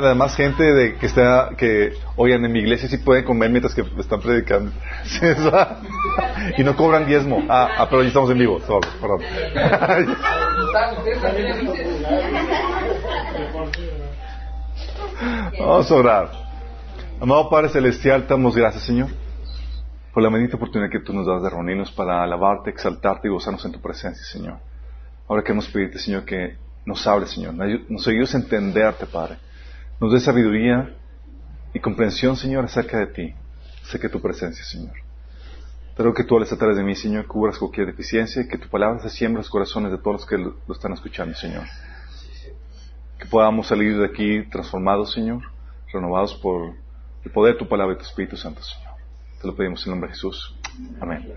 Además, gente de que está, que, oigan, en mi iglesia sí pueden comer mientras que están predicando. y no cobran diezmo. Ah, ah, pero ya estamos en vivo. Sorry, perdón. Vamos a orar. Amado Padre Celestial, te damos gracias, Señor, por la bendita oportunidad que tú nos das de reunirnos para alabarte, exaltarte y gozarnos en tu presencia, Señor. Ahora queremos pedirte, Señor, que nos hables, Señor, nos ayudes a entenderte, Padre nos dé sabiduría y comprensión, Señor, acerca de ti, acerca de tu presencia, Señor. Pero que tú hables a través de mí, Señor, cubras cualquier deficiencia y que tu palabra se siembre en los corazones de todos los que lo, están escuchando, Señor. Que podamos salir de aquí transformados, Señor, renovados por el poder de tu palabra y tu Espíritu Santo, Señor. Te lo pedimos en el nombre de Jesús. Amén.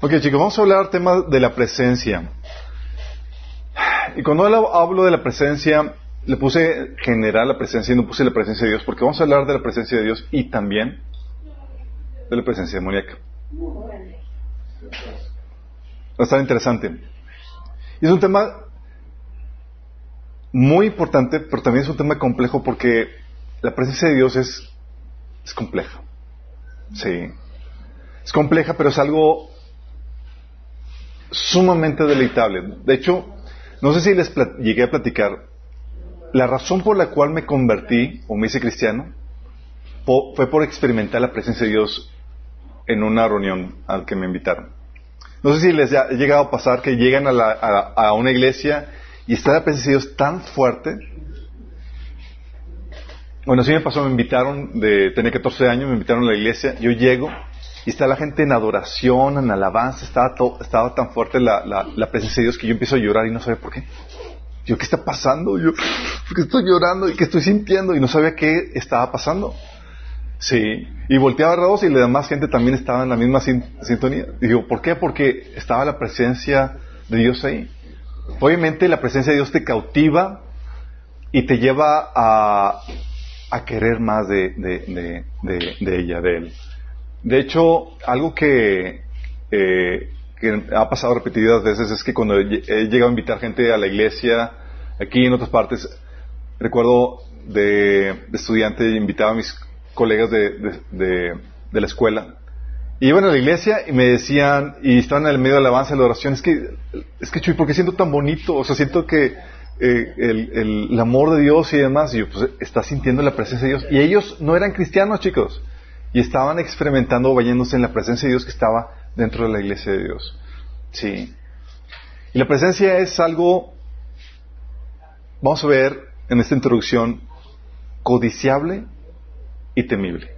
Ok, chicos, vamos a hablar del tema de la presencia. Y cuando hablo de la presencia, le puse general la presencia y no puse la presencia de Dios, porque vamos a hablar de la presencia de Dios y también de la presencia demoníaca. Va a estar interesante. Y es un tema muy importante, pero también es un tema complejo porque la presencia de Dios es, es compleja. Sí. Es compleja, pero es algo sumamente deleitable. De hecho, no sé si les llegué a platicar, la razón por la cual me convertí o me hice cristiano fue por experimentar la presencia de Dios en una reunión al que me invitaron. No sé si les ha llegado a pasar que llegan a, una iglesia y está la presencia de Dios tan fuerte. Bueno, sí me pasó, me invitaron, de tener 14 años, me invitaron a la iglesia, yo llego y está la gente en adoración, en alabanza, estaba, estaba tan fuerte la, la presencia de Dios que yo empiezo a llorar y no sabía por qué. Yo, ¿qué está pasando? Yo, ¿por qué estoy llorando? ¿Y qué estoy sintiendo? Y no sabía qué estaba pasando. Sí. Y volteaba a dos y la demás gente también estaba en la misma sintonía. digo, ¿por qué? Porque estaba la presencia de Dios ahí. Obviamente la presencia de Dios te cautiva y te lleva a, a querer más de, de, de, ella, de Él. De hecho, algo que eh, que ha pasado repetidas veces es que cuando he llegado a invitar gente a la iglesia, aquí en otras partes, recuerdo de, estudiante, invitaba a mis colegas de, de, la escuela, y iban a la iglesia y me decían, y estaban en el medio de la alabanza y la oración, es que, es que Chuy, ¿por qué siento tan bonito? O sea, siento que eh, el, el, amor de Dios y demás, y yo, pues, está sintiendo la presencia de Dios. Y ellos no eran cristianos, chicos, y estaban experimentando, bañándose en la presencia de Dios que estaba dentro de la iglesia de Dios. Sí. Y la presencia es algo, vamos a ver en esta introducción, codiciable y temible.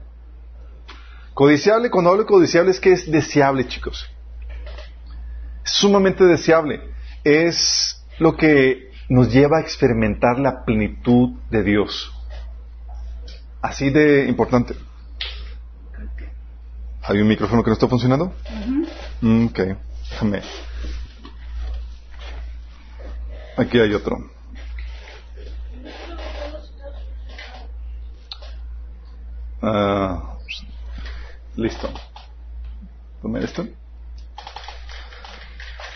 Codiciable, cuando hablo de codiciable es que es deseable, chicos. Es sumamente deseable. Es lo que nos lleva a experimentar la plenitud de Dios. Así de importante. ¿Hay un micrófono que no está funcionando? Mm, ok, déjame. Aquí hay otro. Uh, listo. ¿Tome esto?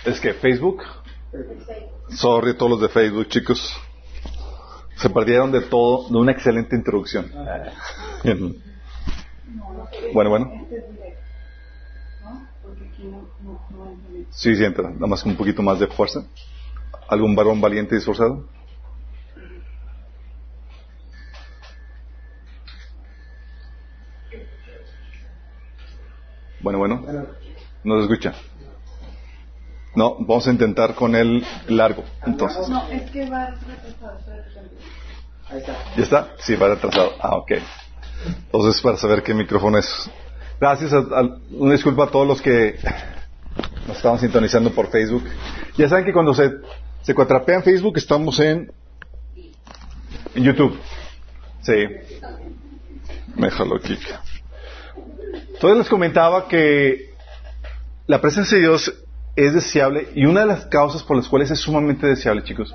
Es que Facebook. Sorry todos los de Facebook, chicos. Se perdieron de todo, de una excelente introducción. Bueno, bueno. Sí, entra, nada más un poquito más de fuerza. ¿Algún varón valiente y esforzado? Bueno, bueno. ¿No se escucha? No, vamos a intentar con el largo, entonces. No, es que va retrasado. Ahí está. ¿Ya está? Sí, va retrasado. Ah, ok. Entonces, para saber qué micrófono es. Gracias. una disculpa a todos los que nos estaban sintonizando por Facebook. Ya saben que cuando se, se cuatrapea en Facebook, estamos en, en YouTube. Sí. Déjalo aquí. Entonces les comentaba que la presencia de Dios es deseable y una de las causas por las cuales es sumamente deseable, chicos,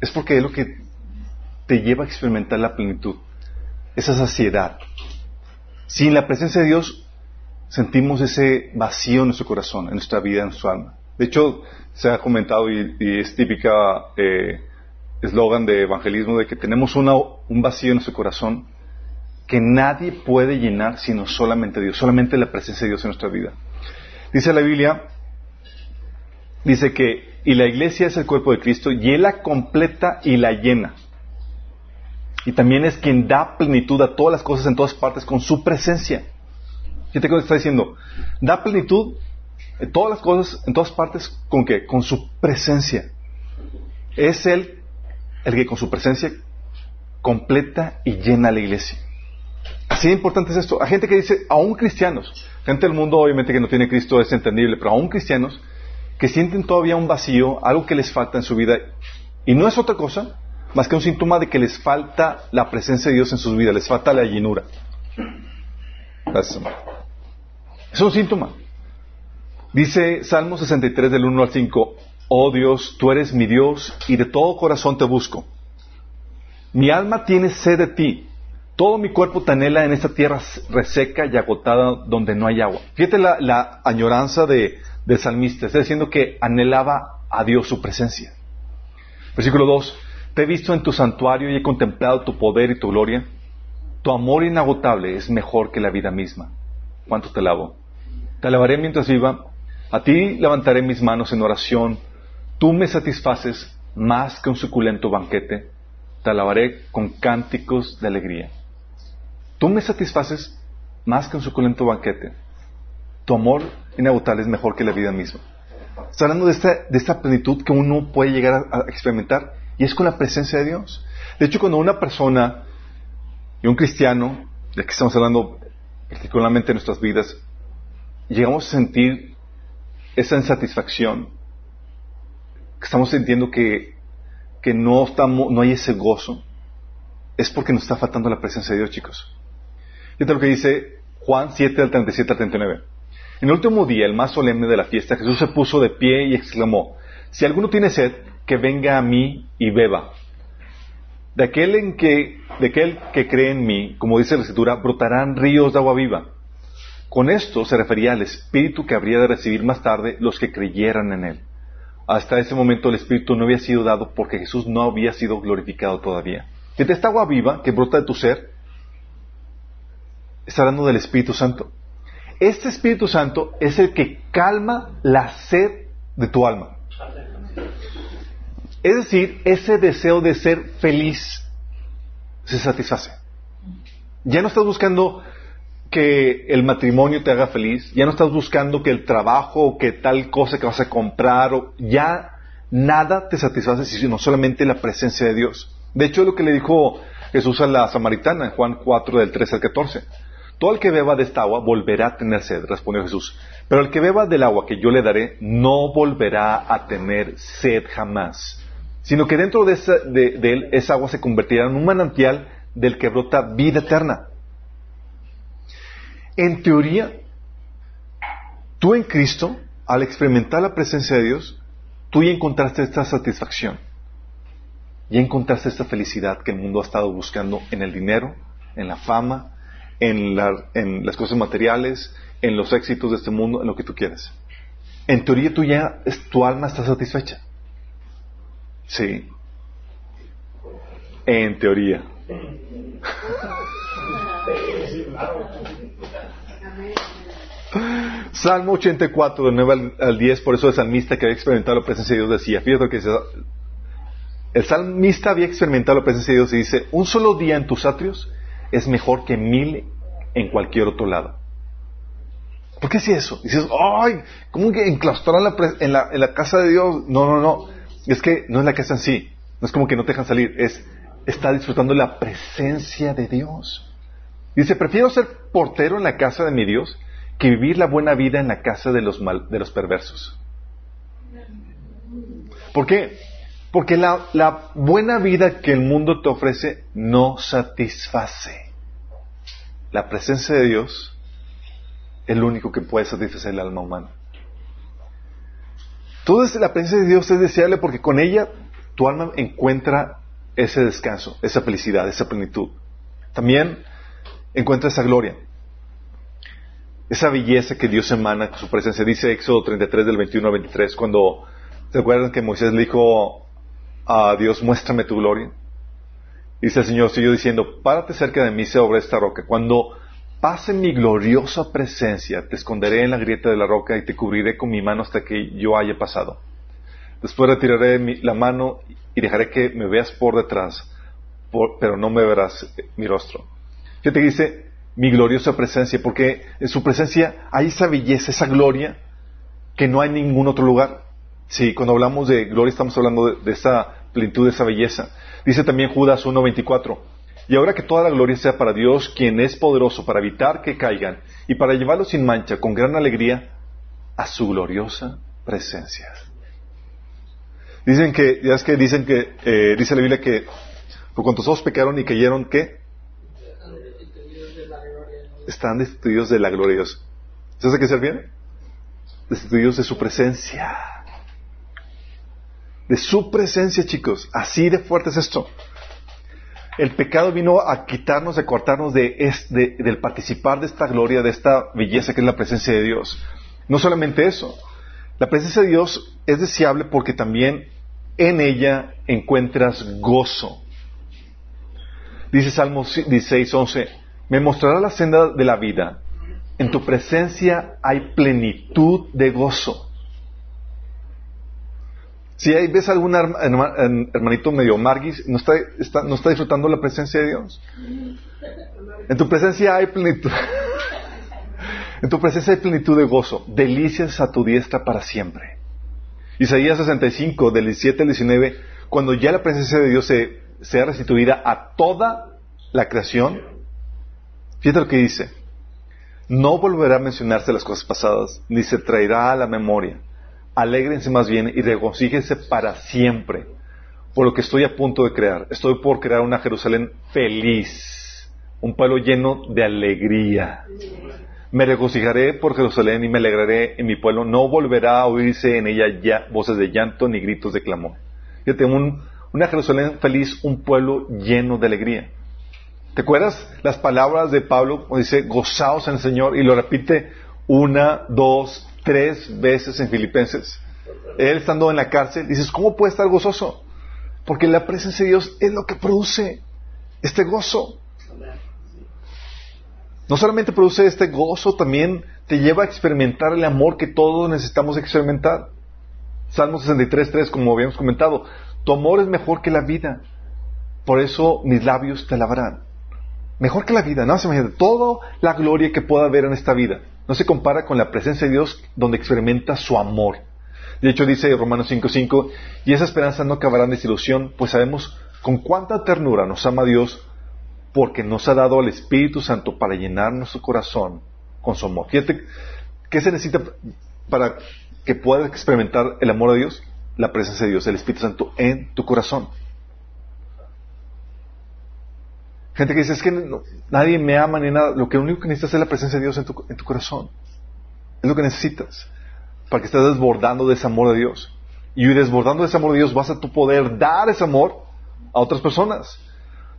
es porque es lo que te lleva a experimentar la plenitud esa saciedad. Sin la presencia de Dios sentimos ese vacío en nuestro corazón, en nuestra vida, en nuestra alma. De hecho, se ha comentado y, es típica eh, eslogan de evangelismo de que tenemos un vacío en nuestro corazón que nadie puede llenar sino solamente Dios, solamente la presencia de Dios en nuestra vida. Dice la Biblia, dice que, y la iglesia es el cuerpo de Cristo, y Él la completa y la llena. Y también es quien da plenitud a todas las cosas en todas partes con su presencia. Fíjate que está diciendo, da plenitud en todas las cosas en todas partes con qué? Con su presencia. Es Él el que con su presencia completa y llena la iglesia. Así de importante es esto. Hay gente que dice, aún cristianos, gente del mundo obviamente que no tiene Cristo es entendible, pero aún cristianos que sienten todavía un vacío, algo que les falta en su vida, y no es otra cosa más que un síntoma de que les falta la presencia de Dios en sus vidas, les falta la llenura. Es un síntoma. Dice Salmo 63 del 1 al 5, Oh Dios, tú eres mi Dios y de todo corazón te busco. Mi alma tiene sed de ti. Todo mi cuerpo te anhela en esta tierra reseca y agotada donde no hay agua. Fíjate la, añoranza de, del salmista. Está diciendo que anhelaba a Dios su presencia. Versículo 2. Te he visto en tu santuario y he contemplado tu poder y tu gloria. Tu amor inagotable es mejor que la vida misma. ¿Cuánto te alabo? Te alabaré mientras viva. A ti levantaré mis manos en oración. Tú me satisfaces más que un suculento banquete. Te alabaré con cánticos de alegría. Tú me satisfaces más que un suculento banquete. Tu amor inagotable es mejor que la vida misma. Está hablando de esta, de esta plenitud que uno puede llegar a experimentar y es con la presencia de Dios. De hecho, cuando una persona y un cristiano, de que estamos hablando particularmente en nuestras vidas, llegamos a sentir esa insatisfacción, que estamos sintiendo que, que no, estamos, no hay ese gozo, es porque nos está faltando la presencia de Dios, chicos. Fíjate lo que dice Juan 7 al 37 al 39. En el último día, el más solemne de la fiesta, Jesús se puso de pie y exclamó, si alguno tiene sed, que venga a mí y beba. De aquel, en que, de aquel que cree en mí, como dice la Escritura, brotarán ríos de agua viva. Con esto se refería al Espíritu que habría de recibir más tarde los que creyeran en Él. Hasta ese momento el Espíritu no había sido dado porque Jesús no había sido glorificado todavía. Que esta agua viva que brota de tu ser está hablando del Espíritu Santo. Este Espíritu Santo es el que calma la sed de tu alma. Es decir, ese deseo de ser feliz se satisface. Ya no estás buscando que el matrimonio te haga feliz, ya no estás buscando que el trabajo o que tal cosa que vas a comprar, o ya nada te satisface sino solamente la presencia de Dios. De hecho, es lo que le dijo Jesús a la samaritana en Juan 4 del 13 al 14. Todo el que beba de esta agua volverá a tener sed, respondió Jesús. Pero el que beba del agua que yo le daré no volverá a tener sed jamás sino que dentro de, él esa agua se convertirá en un manantial del que brota vida eterna. En teoría, tú en Cristo, al experimentar la presencia de Dios, tú ya encontraste esta satisfacción, ya encontraste esta felicidad que el mundo ha estado buscando en el dinero, en la fama, en, en las cosas materiales, en los éxitos de este mundo, en lo que tú quieres. En teoría, tú ya, tu alma está satisfecha. Sí. En teoría. Salmo 84, del 9 al 10, por eso el salmista que había experimentado la presencia de Dios decía, fíjate lo que dice, el salmista había experimentado la presencia de Dios y dice, un solo día en tus atrios es mejor que mil en cualquier otro lado. ¿Por qué si eso? dices, ay, ¿cómo que enclaustrar en la, en la casa de Dios? No, no, no. Es que no es la casa en sí, no es como que no te dejan salir, es está disfrutando la presencia de Dios. Dice, prefiero ser portero en la casa de mi Dios que vivir la buena vida en la casa de los, de los perversos. ¿Por qué? Porque la, buena vida que el mundo te ofrece no satisface. La presencia de Dios es lo único que puede satisfacer el alma humana. Toda la presencia de Dios es deseable porque con ella tu alma encuentra ese descanso, esa felicidad, esa plenitud. También encuentra esa gloria, esa belleza que Dios emana con su presencia. Dice Éxodo 33 del 21 al 23, cuando se acuerdan que Moisés le dijo a Dios, muéstrame tu gloria. Dice el Señor, sigo diciendo, párate cerca de mí sobre esta roca. Cuando pase mi gloriosa presencia, te esconderé en la grieta de la roca y te cubriré con mi mano hasta que yo haya pasado. Después retiraré la mano y dejaré que me veas por detrás, pero no me verás mi rostro. Fíjate que dice mi gloriosa presencia, porque en su presencia hay esa belleza, esa gloria que no hay en ningún otro lugar. Sí, cuando hablamos de gloria estamos hablando de, esa plenitud, de esa belleza. Dice también Judas 1.24, y ahora que toda la gloria sea para Dios, quien es poderoso para evitar que caigan y para llevarlos sin mancha, con gran alegría, a su gloriosa presencia. Dicen que, ya es que dicen que, eh, dice la Biblia que por cuanto todos pecaron y cayeron, ¿qué? Están destituidos de la gloria de Dios. ¿Sabes a qué se refiere? Destituidos de su presencia. De su presencia, chicos. Así de fuerte es esto. El pecado vino a quitarnos, a cortarnos de, del participar de esta gloria, de esta belleza que es la presencia de Dios. No solamente eso, la presencia de Dios es deseable porque también en ella encuentras gozo. Dice Salmo 16, 11, me mostrará la senda de la vida. En tu presencia hay plenitud de gozo. Si hay, ves algún hermanito medio marguis, ¿no está, ¿no está disfrutando la presencia de Dios? En tu presencia hay plenitud. en tu presencia hay plenitud de gozo. Delicias a tu diestra para siempre. Isaías 65, del 17 al 19, cuando ya la presencia de Dios se, sea restituida a toda la creación, fíjate lo que dice. No volverá a mencionarse las cosas pasadas, ni se traerá a la memoria alégrense más bien y regocíjense para siempre por lo que estoy a punto de crear. Estoy por crear una Jerusalén feliz, un pueblo lleno de alegría. Me regocijaré por Jerusalén y me alegraré en mi pueblo. No volverá a oírse en ella ya voces de llanto ni gritos de clamor. Fíjate, un, una Jerusalén feliz, un pueblo lleno de alegría. ¿Te acuerdas las palabras de Pablo cuando dice gozaos en el Señor y lo repite una, dos, tres veces en Filipenses. Él estando en la cárcel, dices, ¿cómo puede estar gozoso? Porque la presencia de Dios es lo que produce este gozo. No solamente produce este gozo, también te lleva a experimentar el amor que todos necesitamos experimentar. Salmo 63, como habíamos comentado, tu amor es mejor que la vida, por eso mis labios te alabarán. Mejor que la vida, no se imagina, toda la gloria que pueda haber en esta vida no se compara con la presencia de Dios donde experimenta su amor. De hecho, dice Romanos 5:5, y esa esperanza no acabará en desilusión, pues sabemos con cuánta ternura nos ama Dios, porque nos ha dado al Espíritu Santo para llenar nuestro corazón con su amor. Fíjate, ¿qué se necesita para que puedas experimentar el amor de Dios? La presencia de Dios, el Espíritu Santo en tu corazón. Gente que dice, es que nadie me ama ni nada. Lo que único que necesitas es la presencia de Dios en tu, corazón. Es lo que necesitas. Para que estés desbordando de ese amor de Dios. Y desbordando de ese amor de Dios vas a tu poder dar ese amor a otras personas.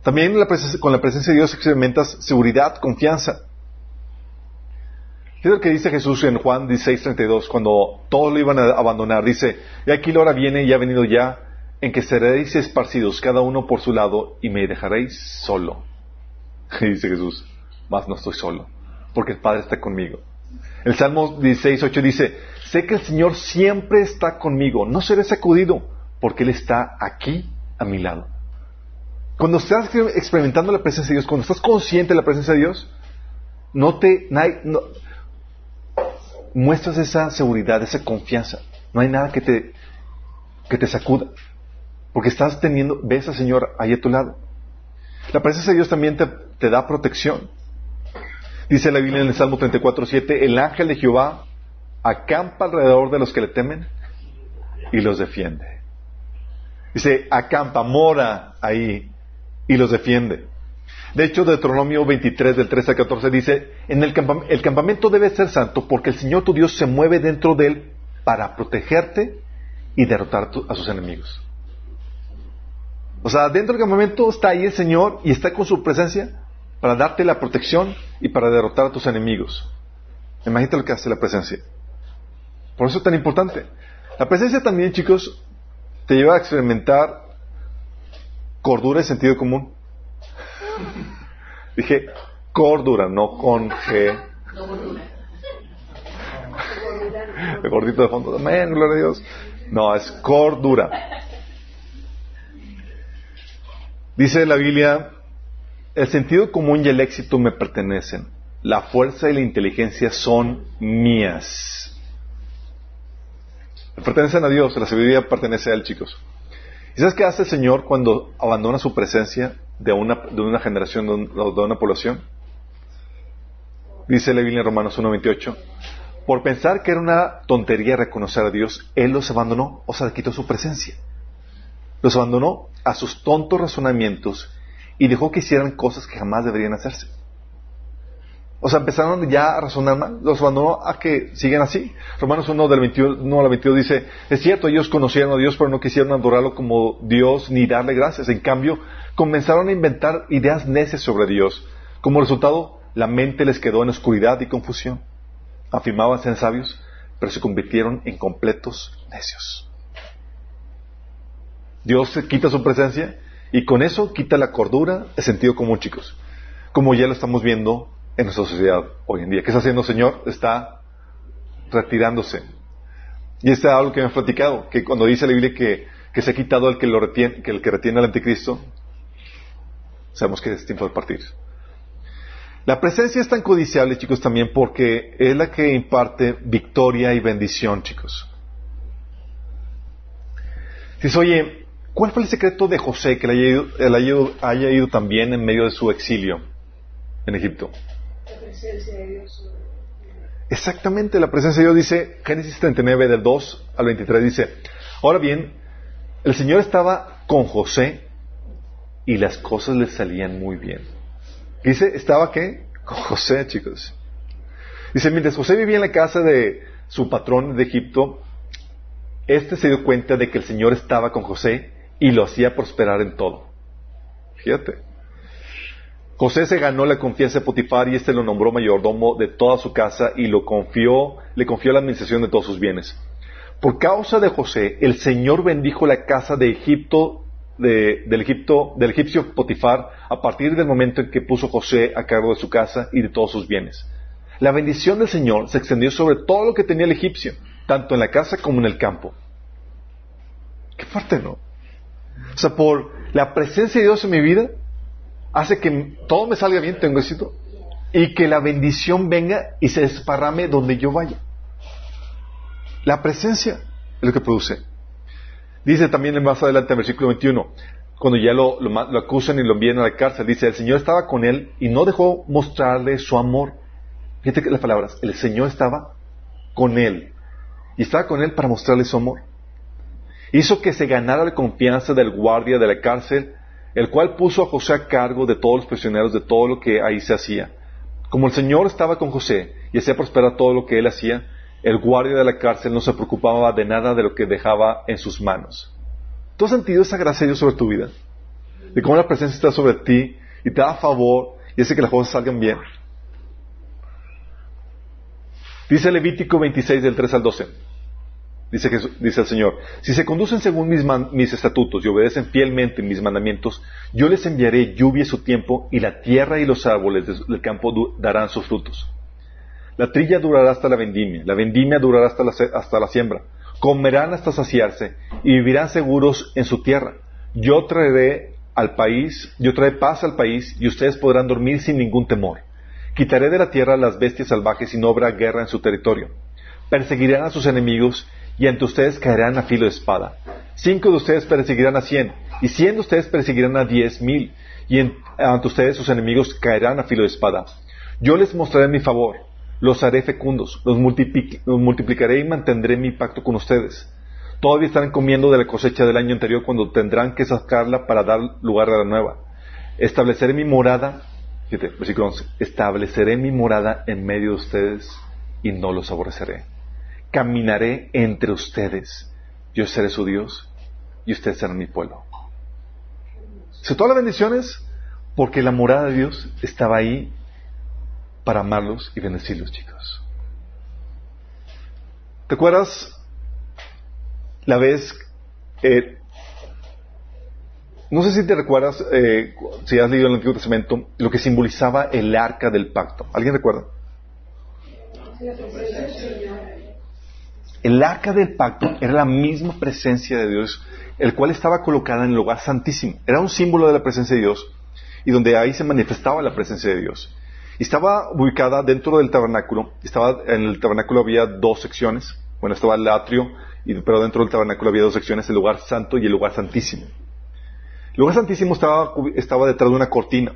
También con la presencia de Dios experimentas seguridad, confianza. es lo que dice Jesús en Juan 16:32, cuando todos lo iban a abandonar. Dice, y aquí la hora viene y ha venido ya en que seréis esparcidos cada uno por su lado y me dejaréis solo. Dice Jesús, más no estoy solo, porque el Padre está conmigo. El Salmo 16, 8 dice, sé que el Señor siempre está conmigo, no seré sacudido, porque Él está aquí a mi lado. Cuando estás experimentando la presencia de Dios, cuando estás consciente de la presencia de Dios, no te no, muestras esa seguridad, esa confianza. No hay nada que te, que te sacuda. Porque estás teniendo, ves al Señor ahí a tu lado. La presencia de Dios también te, da protección. Dice la Biblia en el Salmo 34, 7, el ángel de Jehová acampa alrededor de los que le temen y los defiende. Dice, acampa, mora ahí y los defiende. De hecho, Deuteronomio 23, del 13 al 14 dice, en el, el campamento debe ser santo porque el Señor tu Dios se mueve dentro de él para protegerte y derrotar a sus enemigos. O sea, dentro del campamento está ahí el Señor y está con su presencia para darte la protección y para derrotar a tus enemigos. Imagínate lo que hace la presencia. Por eso es tan importante. La presencia también, chicos, te lleva a experimentar cordura y sentido común. Dije cordura, no con G. El gordito de fondo. Amén, gloria a Dios. No, es cordura. Dice la Biblia, el sentido común y el éxito me pertenecen. La fuerza y la inteligencia son mías. Pertenecen a Dios, la sabiduría pertenece a Él, chicos. ¿Y sabes qué hace el Señor cuando abandona su presencia de una, de una generación, de, una población? Dice la Biblia en Romanos 1.28, por pensar que era una tontería reconocer a Dios, Él los abandonó, o sea, quitó su presencia. Los abandonó a sus tontos razonamientos y dejó que hicieran cosas que jamás deberían hacerse. O sea, empezaron ya a razonar mal, los abandonó a que sigan así. Romanos 1 del 21 al 22 dice, es cierto, ellos conocieron a Dios, pero no quisieron adorarlo como Dios ni darle gracias. En cambio, comenzaron a inventar ideas necias sobre Dios. Como resultado, la mente les quedó en oscuridad y confusión. Afirmaban ser sabios, pero se convirtieron en completos necios. Dios quita su presencia y con eso quita la cordura, el sentido común, chicos. Como ya lo estamos viendo en nuestra sociedad hoy en día. ¿Qué está haciendo el Señor? Está retirándose. Y este es algo que me ha platicado, que cuando dice la Biblia que, se ha quitado el que, lo retiene, que el que retiene al anticristo, sabemos que es tiempo de partir. La presencia es tan codiciable, chicos, también porque es la que imparte victoria y bendición, chicos. Dice, oye, ¿cuál fue el secreto de José que le haya ido, haya ido también en medio de su exilio en Egipto? Exactamente, la presencia de Dios dice, Génesis 39, del 2 al 23, dice, ahora bien, el Señor estaba con José y las cosas le salían muy bien. Dice, ¿estaba qué? Con José, chicos. Dice, mientras José vivía en la casa de su patrón de Egipto, este se dio cuenta de que el Señor estaba con José y lo hacía prosperar en todo. Fíjate. José se ganó la confianza de Potifar y éste lo nombró mayordomo de toda su casa y lo confió, le confió la administración de todos sus bienes. Por causa de José, el Señor bendijo la casa de Egipto, del Egipto, del egipcio Potifar, a partir del momento en que puso José a cargo de su casa y de todos sus bienes. La bendición del Señor se extendió sobre todo lo que tenía el egipcio, tanto en la casa como en el campo. Qué fuerte, ¿no? O sea, por la presencia de Dios en mi vida, hace que todo me salga bien, tengo éxito, y que la bendición venga y se desparrame donde yo vaya. La presencia es lo que produce. Dice también más adelante en versículo 21, cuando ya lo, acusan y lo envían a la cárcel, dice, el Señor estaba con él y no dejó mostrarle su amor. Fíjate las palabras, el Señor estaba con él. Y estaba con él para mostrarle su amor. Hizo que se ganara la confianza del guardia de la cárcel el cual puso a José a cargo de todos los prisioneros, de todo lo que ahí se hacía. Como el Señor estaba con José y hacía prosperar todo lo que él hacía, el guardia de la cárcel no se preocupaba de nada de lo que dejaba en sus manos. ¿Tú has sentido esa gracia de Dios sobre tu vida? De cómo la presencia está sobre ti y te da favor y hace que las cosas salgan bien. Dice Levítico 26 del 3 al 12. Dice, dice el Señor, si se conducen según mis, mis, estatutos y obedecen fielmente mis mandamientos, yo les enviaré lluvia a su tiempo y la tierra y los árboles del campo darán sus frutos. La trilla durará hasta la vendimia, la vendimia durará hasta la, hasta la siembra. Comerán hasta saciarse y vivirán seguros en su tierra. Yo traeré al país, yo traeré paz al país y ustedes podrán dormir sin ningún temor. Quitaré de la tierra las bestias salvajes y no habrá guerra en su territorio. Perseguirán a sus enemigos y ante ustedes caerán a filo de espada. Cinco de ustedes perseguirán a cien, y cien de ustedes perseguirán a diez mil, y ante ustedes sus enemigos caerán a filo de espada. Yo les mostraré mi favor, los haré fecundos, los, multiplicaré y mantendré mi pacto con ustedes. Todavía estarán comiendo de la cosecha del año anterior cuando tendrán que sacarla para dar lugar a la nueva. Estableceré mi morada, versículo 11, estableceré mi morada en medio de ustedes y no los aborreceré caminaré entre ustedes. Yo seré su Dios y ustedes serán mi pueblo. Se todas las bendiciones porque la morada de Dios estaba ahí para amarlos y bendecirlos, chicos. ¿Te acuerdas la vez no sé si te recuerdas, eh, si has leído el Antiguo Testamento, lo que simbolizaba el arca del pacto. ¿Alguien recuerda? El arca del pacto era la misma presencia de Dios, el cual estaba colocada en el lugar santísimo. Era un símbolo de la presencia de Dios y donde ahí se manifestaba la presencia de Dios. Estaba ubicada dentro del tabernáculo. Estaba, en el tabernáculo había dos secciones. Bueno, estaba el atrio, y, pero dentro del tabernáculo había dos secciones, el lugar santo y el lugar santísimo. El lugar santísimo estaba, estaba detrás de una cortina,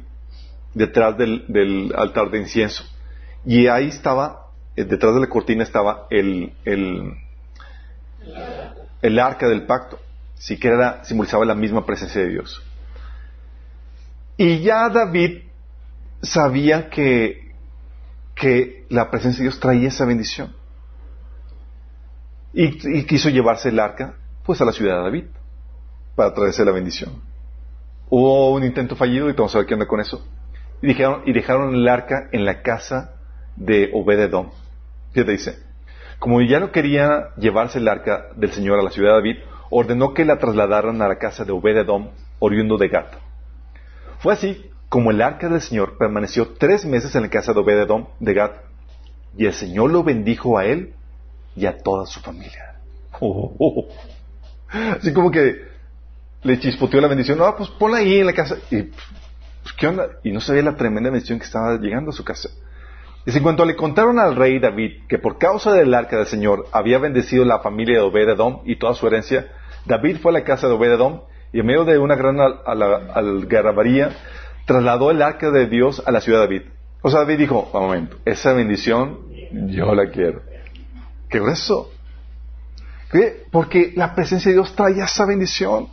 detrás del, altar de incienso. Y ahí estaba, detrás de la cortina estaba el, el, el arca del pacto. Sí que era, simbolizaba la misma presencia de Dios. Y ya David sabía que, que la presencia de Dios traía esa bendición. Y, quiso llevarse el arca, pues a la ciudad de David, para traerse la bendición. Hubo un intento fallido y vamos a ver qué onda con eso. Y dejaron, y dejaron el arca en la casa de Obededom. ¿Qué te dice? Como ya no quería llevarse el arca del Señor a la ciudad de David, ordenó que la trasladaran a la casa de Obededom, oriundo de Gat. Fue así como el arca del Señor permaneció tres meses en la casa de Obededom de Gad, y el Señor lo bendijo a él y a toda su familia. Así como que le chispoteó la bendición. No, pues ponla ahí en la casa. Y, pues, ¿qué onda? Y no sabía la tremenda bendición que estaba llegando a su casa. Y en cuanto le contaron al rey David que por causa del arca del Señor había bendecido la familia de Obededom y toda su herencia, David fue a la casa de Obededom y en medio de una gran algarabía trasladó el arca de Dios a la ciudad de David. O sea, David dijo, un momento, esa bendición yo la quiero. ¿Qué grueso? ¿Qué? Porque la presencia de Dios trae esa bendición.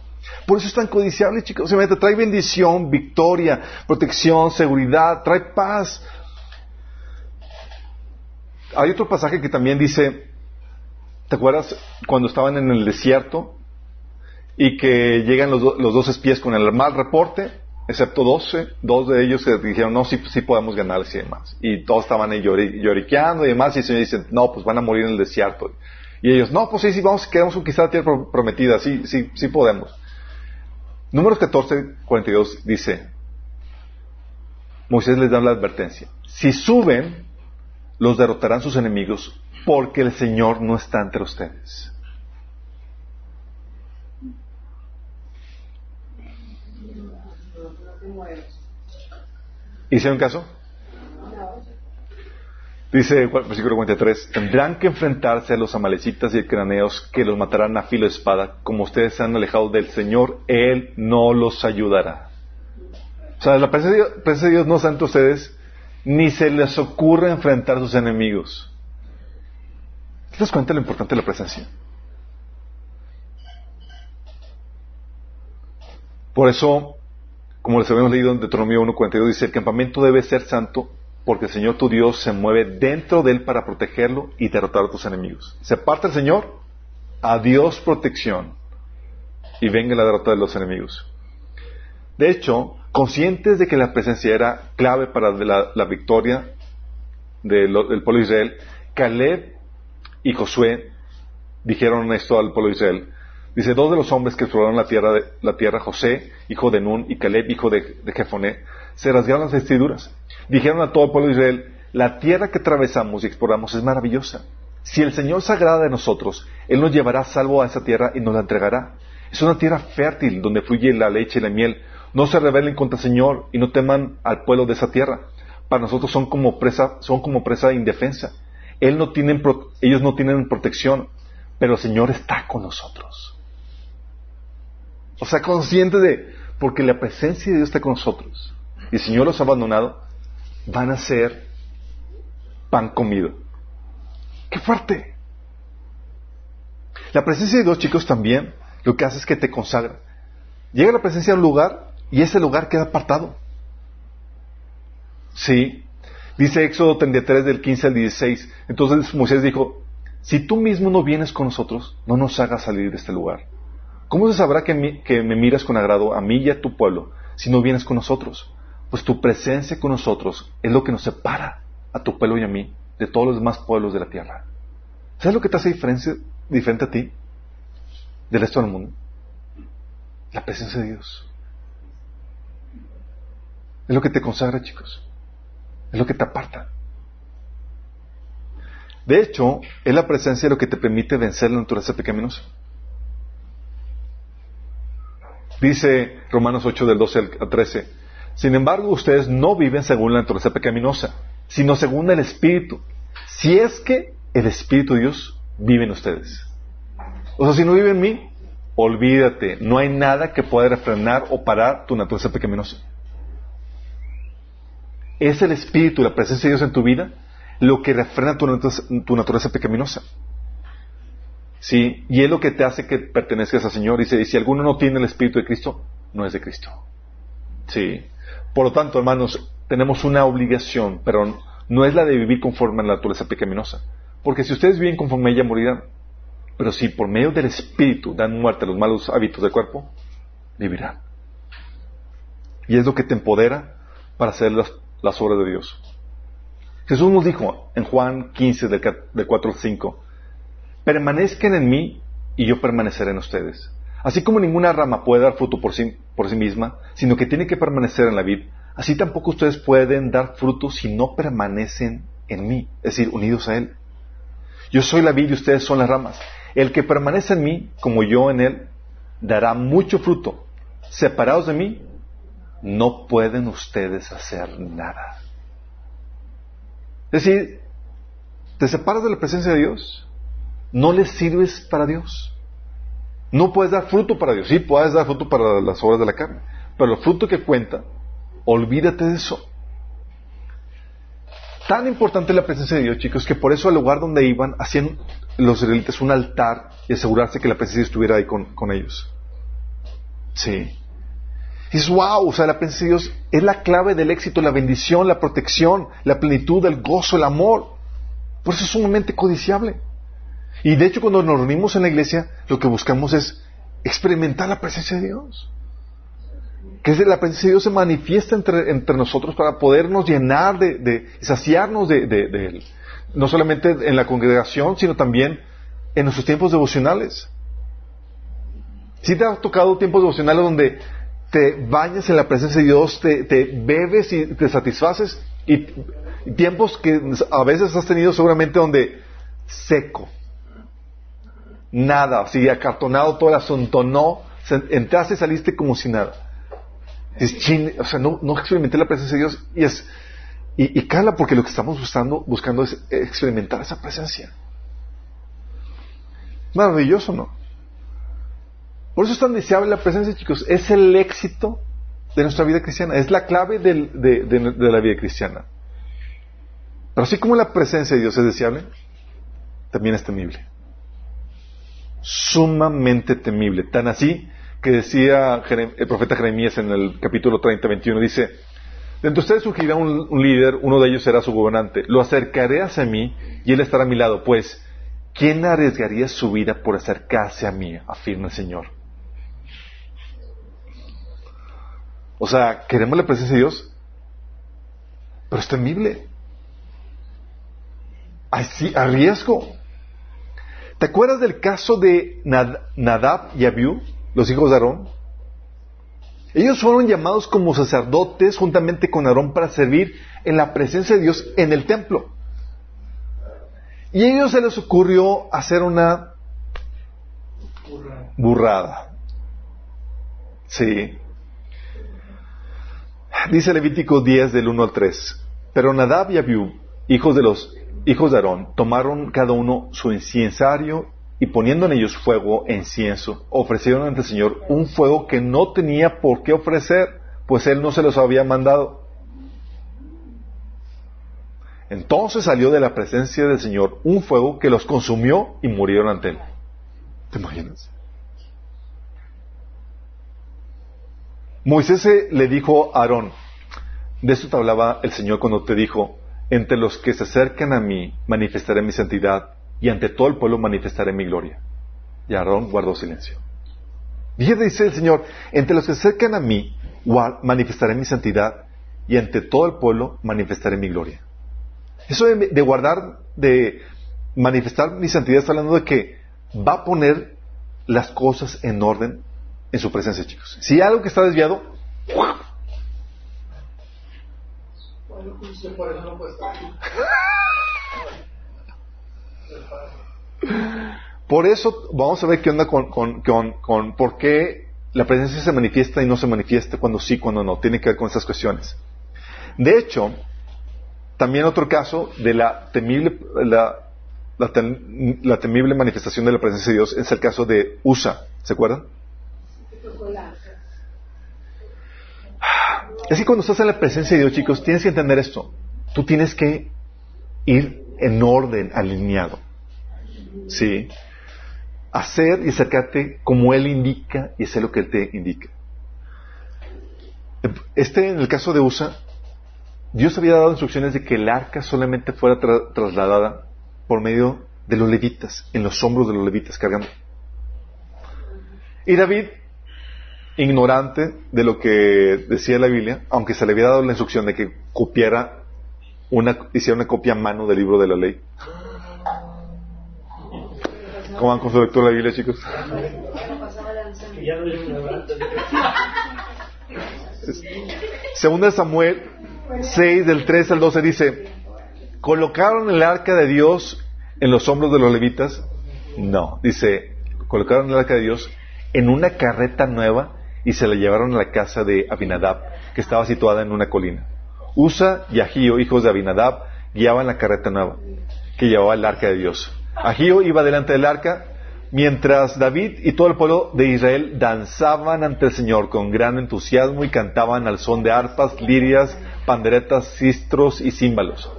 Por eso es tan codiciable, chicos. Se trae bendición, victoria, protección, seguridad, trae paz. Hay otro pasaje que también dice, ¿te acuerdas cuando estaban en el desierto y que llegan los, dos espías con el mal reporte, excepto doce, dos de ellos que dijeron, no, sí, sí podemos ganar y demás. Y todos estaban ahí lloriqueando y demás, y el Señor dice, no, pues van a morir en el desierto. Y ellos, no, pues sí, sí, vamos, queremos conquistar la tierra prometida, sí, sí, sí podemos. Números 14, 42 dice, Moisés les da la advertencia, si suben, los derrotarán sus enemigos, porque el Señor no está entre ustedes. ¿Hicieron caso? Dice el versículo 43, tendrán que enfrentarse a los amalecitas y craneos que los matarán a filo de espada, como ustedes se han alejado del Señor, Él no los ayudará. O sea, la presencia de Dios no está entre ustedes, ni se les ocurre enfrentar a sus enemigos. ¿Te das cuenta lo importante de la presencia? Por eso, como les habíamos leído en Deuteronomio 1.42, dice, el campamento debe ser santo porque el Señor tu Dios se mueve dentro de él para protegerlo y derrotar a tus enemigos. Se parte el Señor, adiós protección y venga la derrota de los enemigos. De hecho, conscientes de que la presencia era clave para la, victoria del, pueblo de Israel, Caleb y Josué dijeron esto al pueblo de Israel. Dice, dos de los hombres que exploraron la tierra, la tierra José, hijo de Nun, y Caleb, hijo de, de Jefoné, se rasgaron las vestiduras. Dijeron a todo el pueblo de Israel, la tierra que atravesamos y exploramos es maravillosa. Si el Señor se agrada de nosotros, Él nos llevará salvo a esa tierra y nos la entregará. Es una tierra fértil donde fluye la leche y la miel. No se rebelen contra el Señor y no teman al pueblo de esa tierra. Para nosotros son como presa, son como presa indefensa. Él no ellos no tienen protección, pero el Señor está con nosotros. O sea, consciente de, porque la presencia de Dios está con nosotros y el Señor los ha abandonado, van a ser pan comido. ¡Qué fuerte! La presencia de Dios, chicos, también lo que hace es que te consagra. Llega la presencia a un lugar y ese lugar queda apartado. Sí. Dice Éxodo 33 del 15 al 16. Entonces Moisés dijo, si tú mismo no vienes con nosotros, no nos hagas salir de este lugar. ¿Cómo se sabrá que, me miras con agrado a mí y a tu pueblo si no vienes con nosotros? Pues tu presencia con nosotros es lo que nos separa a tu pueblo y a mí de todos los demás pueblos de la tierra. ¿Sabes lo que te hace diferente a ti del resto del mundo? La presencia de Dios. Es lo que te consagra, chicos. Es lo que te aparta. De hecho, es la presencia lo que te permite vencer la naturaleza pecaminosa. Dice Romanos 8 del 12 al 13. Sin embargo, ustedes no viven según la naturaleza pecaminosa, sino según el Espíritu. Si es que el Espíritu de Dios vive en ustedes. O sea, si no vive en mí, olvídate. No hay nada que pueda refrenar o parar tu naturaleza pecaminosa. Es el Espíritu, la presencia de Dios en tu vida, lo que refrena tu naturaleza, pecaminosa. Sí, y es lo que te hace que pertenezcas al Señor. Dice, y si alguno no tiene el Espíritu de Cristo, no es de Cristo. Sí. Por lo tanto, hermanos, tenemos una obligación, pero no es la de vivir conforme a la naturaleza pecaminosa. Porque si ustedes viven conforme a ella, morirán. Pero si por medio del Espíritu dan muerte a los malos hábitos del cuerpo, vivirán. Y es lo que te empodera para hacer las, las obras de Dios. Jesús nos dijo en Juan 15, del, 4 al 5, permanezcan en mí y yo permaneceré en ustedes. Así como ninguna rama puede dar fruto por sí, por sí misma, sino que tiene que permanecer en la vid, así tampoco ustedes pueden dar fruto si no permanecen en mí, es decir, unidos a Él. Yo soy la vid y ustedes son las ramas. El que permanece en mí, como yo en Él, dará mucho fruto. Separados de mí, no pueden ustedes hacer nada. Es decir, te separas de la presencia de Dios, no le sirves para Dios. No puedes dar fruto para Dios. Sí, puedes dar fruto para las obras de la carne. Pero el fruto que cuenta, olvídate de eso. Tan importante la presencia de Dios, chicos, que por eso al lugar donde iban, hacían los israelitas un altar y asegurarse que la presencia estuviera ahí con, con ellos. Sí. Es wow, o sea, la presencia de Dios es la clave del éxito, la bendición, la protección, la plenitud, el gozo, el amor. Por eso es sumamente codiciable. Y de hecho, cuando nos reunimos en la iglesia, lo que buscamos es experimentar la presencia de Dios. Que la presencia de Dios se manifiesta entre, entre nosotros para podernos llenar de, saciarnos de Él. No solamente en la congregación, sino también en nuestros tiempos devocionales. Si te ha tocado tiempos devocionales donde te bañas en la presencia de Dios, te, bebes y te satisfaces, y, tiempos que a veces has tenido seguramente donde seco, nada, así acartonado todo el asunto, no, entraste y saliste como si nada. o sea, no, experimenté la presencia de Dios y es, y, y cala porque lo que estamos buscando es experimentar esa presencia. Maravilloso, ¿no? Por eso es tan deseable la presencia, chicos. Es el éxito de nuestra vida cristiana. Es la clave de, la vida cristiana. Pero así como la presencia de Dios es deseable, también es temible. Sumamente temible. Tan así que decía el profeta Jeremías en el capítulo 30, 21, dice, Dentro de ustedes surgirá un, un, líder, uno de ellos será su gobernante. Lo acercaré hacia mí y él estará a mi lado. Pues, ¿quién arriesgaría su vida por acercarse a mí? afirma el Señor. O sea, queremos la presencia de Dios, pero es temible. Así, a riesgo. ¿Te acuerdas del caso de Nadab y Abiú, los hijos de Aarón? Ellos fueron llamados como sacerdotes juntamente con Aarón para servir en la presencia de Dios en el templo. Y a ellos se les ocurrió hacer una burrada. Sí. Dice Levítico 10 del 1 al 3. Pero Nadab y Abiú, hijos de los hijos de Aarón, tomaron cada uno su inciensario y poniendo en ellos fuego e incienso, ofrecieron ante el Señor un fuego que no tenía por qué ofrecer, pues Él no se los había mandado. Entonces salió de la presencia del Señor un fuego que los consumió y murieron ante Él. ¿Te imaginas? Moisés le dijo a Aarón, de esto te hablaba el Señor cuando te dijo, entre los que se acercan a mí manifestaré mi santidad y ante todo el pueblo manifestaré mi gloria. Y Aarón guardó silencio. Y dice el Señor, entre los que se acercan a mí manifestaré mi santidad y ante todo el pueblo manifestaré mi gloria. Eso de guardar, de manifestar mi santidad está hablando de que va a poner las cosas en orden en su presencia, chicos. Si hay algo que está desviado, estar Por eso vamos a ver qué onda con, con, con, con por qué la presencia se manifiesta y no se manifiesta, cuando sí, cuando no. Tiene que ver con estas cuestiones. De hecho, también otro caso de la temible, la, la, temible manifestación de la presencia de Dios es el caso de Usa. ¿Se acuerdan? Así cuando estás en la presencia de Dios, chicos, tienes que entender esto. Tú tienes que ir en orden, alineado. ¿Sí? Hacer y acercarte como Él indica y hacer lo que Él te indica. Este, en el caso de USA, Dios había dado instrucciones de que el arca solamente fuera trasladada por medio de los levitas, en los hombros de los levitas cargando. Y David, ignorante de lo que decía la Biblia, aunque se le había dado la instrucción de que copiara una, hiciera una copia a mano del libro de la ley. ¿Cómo van con la Biblia, chicos? Segunda Samuel 6, del 3 al 12 dice, ¿colocaron el arca de Dios en los hombros de los levitas? No, dice, colocaron el arca de Dios en una carreta nueva y se la llevaron a la casa de Abinadab, que estaba situada en una colina. Usa y Agío, hijos de Abinadab, guiaban la carreta nueva, que llevaba el arca de Dios. Agío iba delante del arca, mientras David y todo el pueblo de Israel danzaban ante el Señor con gran entusiasmo y cantaban al son de arpas, lirias, panderetas, cistros y címbalos.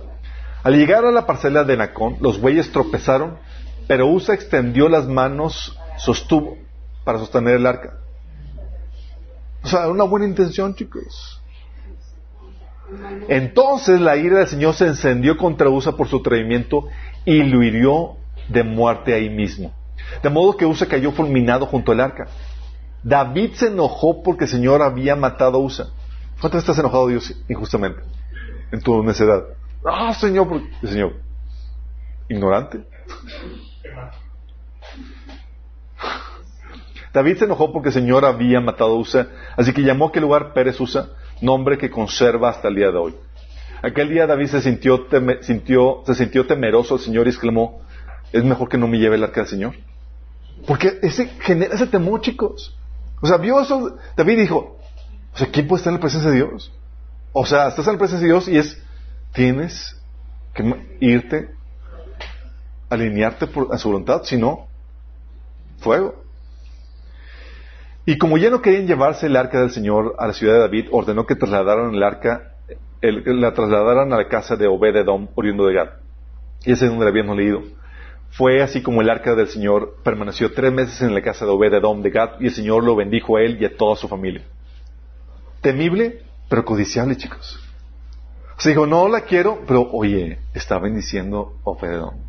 Al llegar a la parcela de Nacón, los bueyes tropezaron, pero Usa extendió las manos, sostuvo para sostener el arca. O sea, una buena intención, chicos. Entonces la ira del Señor se encendió contra Usa por su atrevimiento y lo hirió de muerte ahí mismo. De modo que Usa cayó fulminado junto al arca. David se enojó porque el Señor había matado a Usa. ¿Cuántas estás enojado Dios injustamente? En tu necedad. Ah, Señor, el Señor. Ignorante. David se enojó porque el Señor había matado a Usa, así que llamó aquel lugar Pérez Usa, nombre que conserva hasta el día de hoy. Aquel día David se sintió, sintió, se sintió temeroso al Señor y exclamó, es mejor que no me lleve el arca del Señor. Porque ese genera ese temor, chicos. O sea, vio eso, David dijo, o sea, ¿quién puede estar en la presencia de Dios? O sea, estás en la presencia de Dios y es, tienes que irte, alinearte por, a su voluntad, si no, fuego. Y como ya no querían llevarse el arca del Señor a la ciudad de David, ordenó que trasladaran el arca, la trasladaran a la casa de Obed-Edom, oriundo de Gad. Y ese es donde habíamos leído. Fue así como el arca del Señor permaneció tres meses en la casa de Obed-Edom de Gad, y el Señor lo bendijo a él y a toda su familia. Temible, pero codiciable, chicos. O sea, dijo, no la quiero, pero oye, está bendiciendo Obededón.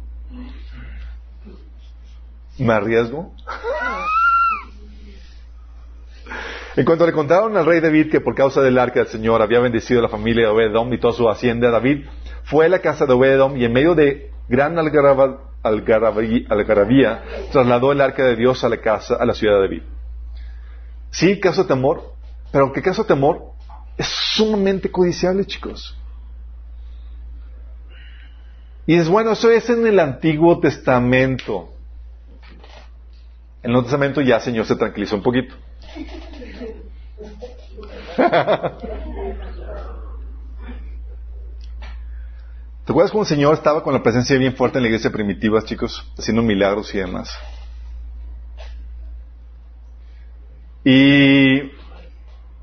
¿Me arriesgo? En cuanto le contaron al rey David que por causa del arca del Señor había bendecido a la familia de Obededom y toda su hacienda, David fue a la casa de Obededom y en medio de gran algarabía trasladó el arca de Dios a la casa, a la ciudad de David. Sí, de temor, pero aunque caso temor, es sumamente codiciable, chicos. Y es bueno, eso es en el Antiguo Testamento. En el Nuevo Testamento ya el Señor se tranquilizó un poquito. ¿Te acuerdas cuando el Señor estaba con la presencia bien fuerte en la iglesia primitiva, chicos? Haciendo milagros y demás. Y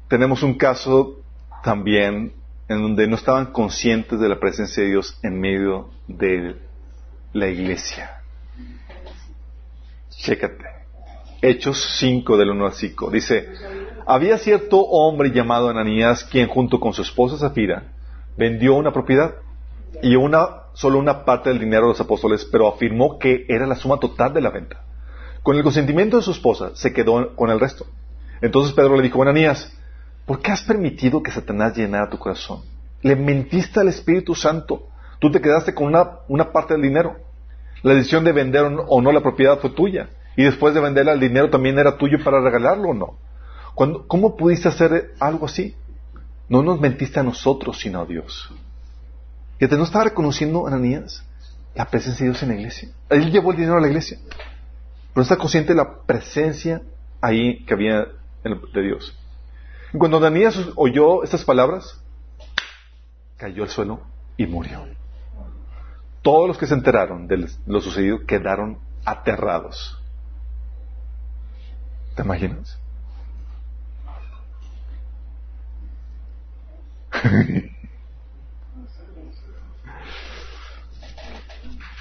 tenemos un caso también en donde no estaban conscientes de la presencia de Dios en medio de la iglesia. Chécate. Hechos 5 del 1 al 5. Dice, había cierto hombre llamado Ananías quien junto con su esposa Zafira vendió una propiedad y una, solo una parte del dinero de los apóstoles, pero afirmó que era la suma total de la venta. Con el consentimiento de su esposa se quedó con el resto. Entonces Pedro le dijo, Ananías, ¿Por qué has permitido que Satanás llenara tu corazón? Le mentiste al Espíritu Santo. Tú te quedaste con una, parte del dinero. La decisión de vender o no la propiedad fue tuya. Y después de venderla, el dinero también era tuyo para regalarlo o no. ¿Cómo pudiste hacer algo así? No nos mentiste a nosotros, sino a Dios. que no estaba reconociendo Ananías la presencia de Dios en la iglesia. Él llevó el dinero a la iglesia, pero no está consciente de la presencia ahí que había de Dios. Y cuando Ananías oyó estas palabras, cayó al suelo y murió. Todos los que se enteraron de lo sucedido quedaron aterrados. ¿Te imaginas?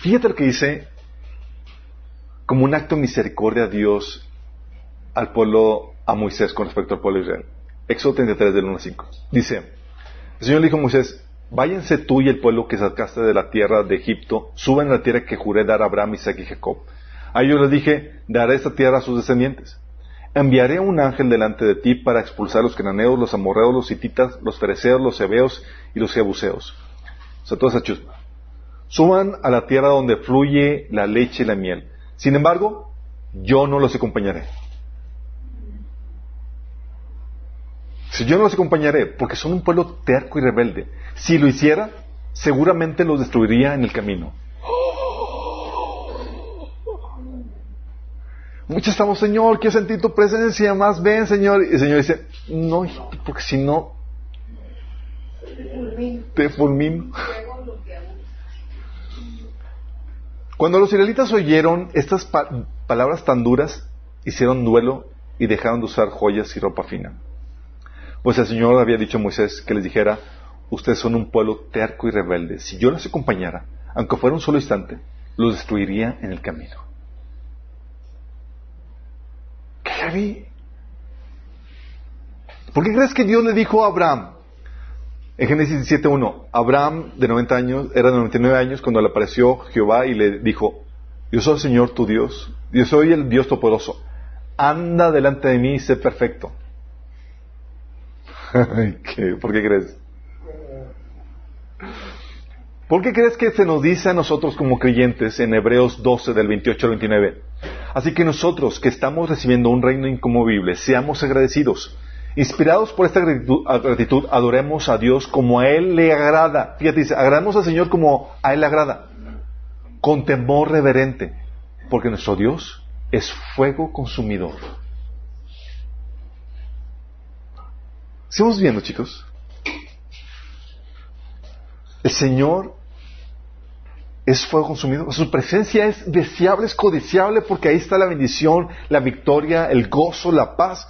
Fíjate lo que dice como un acto de misericordia a Dios al pueblo, a Moisés con respecto al pueblo de Israel. Éxodo 33 del 1 al 5. Dice, el Señor le dijo a Moisés, váyanse tú y el pueblo que sacaste de la tierra de Egipto, suban a la tierra que juré dar a Abraham, Isaac y Jacob. A ellos les dije, daré esta tierra a sus descendientes. Enviaré un ángel delante de ti para expulsar a los cananeos, los amorreos, los hititas, los fereceos, los hebeos y los jebuseos. O sea, toda esa chusma suban a la tierra donde fluye la leche y la miel. Sin embargo, yo no los acompañaré. Si yo no los acompañaré, porque son un pueblo terco y rebelde. Si lo hiciera, seguramente los destruiría en el camino. Muchos estamos, Señor, quiero sentir tu presencia, más ven, Señor. Y el Señor dice, no, porque si no, te fulmino. Cuando los israelitas oyeron estas palabras tan duras, hicieron duelo y dejaron de usar joyas y ropa fina. Pues el Señor había dicho a Moisés que les dijera, ustedes son un pueblo terco y rebelde. Si yo los acompañara, aunque fuera un solo instante, los destruiría en el camino. ¿Qué ¿Por qué crees que Dios le dijo a Abraham, en Génesis 17.1, Abraham de 90 años, era de 99 años cuando le apareció Jehová y le dijo, yo soy el Señor tu Dios, yo soy el Dios todopoderoso, anda delante de mí y sé perfecto. ¿Por qué crees? ¿Por qué crees que se nos dice a nosotros como creyentes en Hebreos 12 del 28 al 29? Así que nosotros que estamos recibiendo un reino incomovible, seamos agradecidos Inspirados por esta gratitud, adoremos a Dios como a Él le agrada. Fíjate, dice, agrademos al Señor como a Él le agrada. Con temor reverente. Porque nuestro Dios es fuego consumidor. ¿Estamos viendo, chicos? El Señor es fuego consumidor. Su presencia es deseable, es codiciable, porque ahí está la bendición, la victoria, el gozo, la paz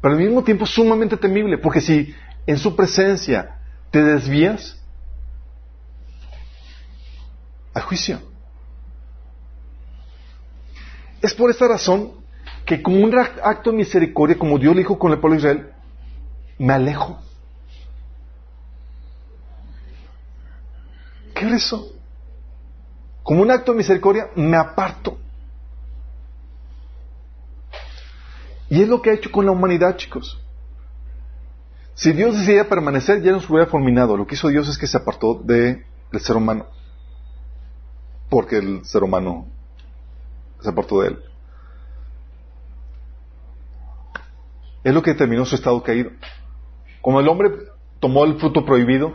pero al mismo tiempo sumamente temible, porque si en su presencia te desvías, a juicio. Es por esta razón que como un acto de misericordia, como Dios le dijo con el pueblo de Israel, me alejo. ¿Qué es eso? Como un acto de misericordia, me aparto. Y es lo que ha hecho con la humanidad, chicos. Si Dios decidía permanecer, ya nos hubiera fulminado. Lo que hizo Dios es que se apartó de, del ser humano. Porque el ser humano se apartó de él. Es lo que determinó su estado caído. Como el hombre tomó el fruto prohibido,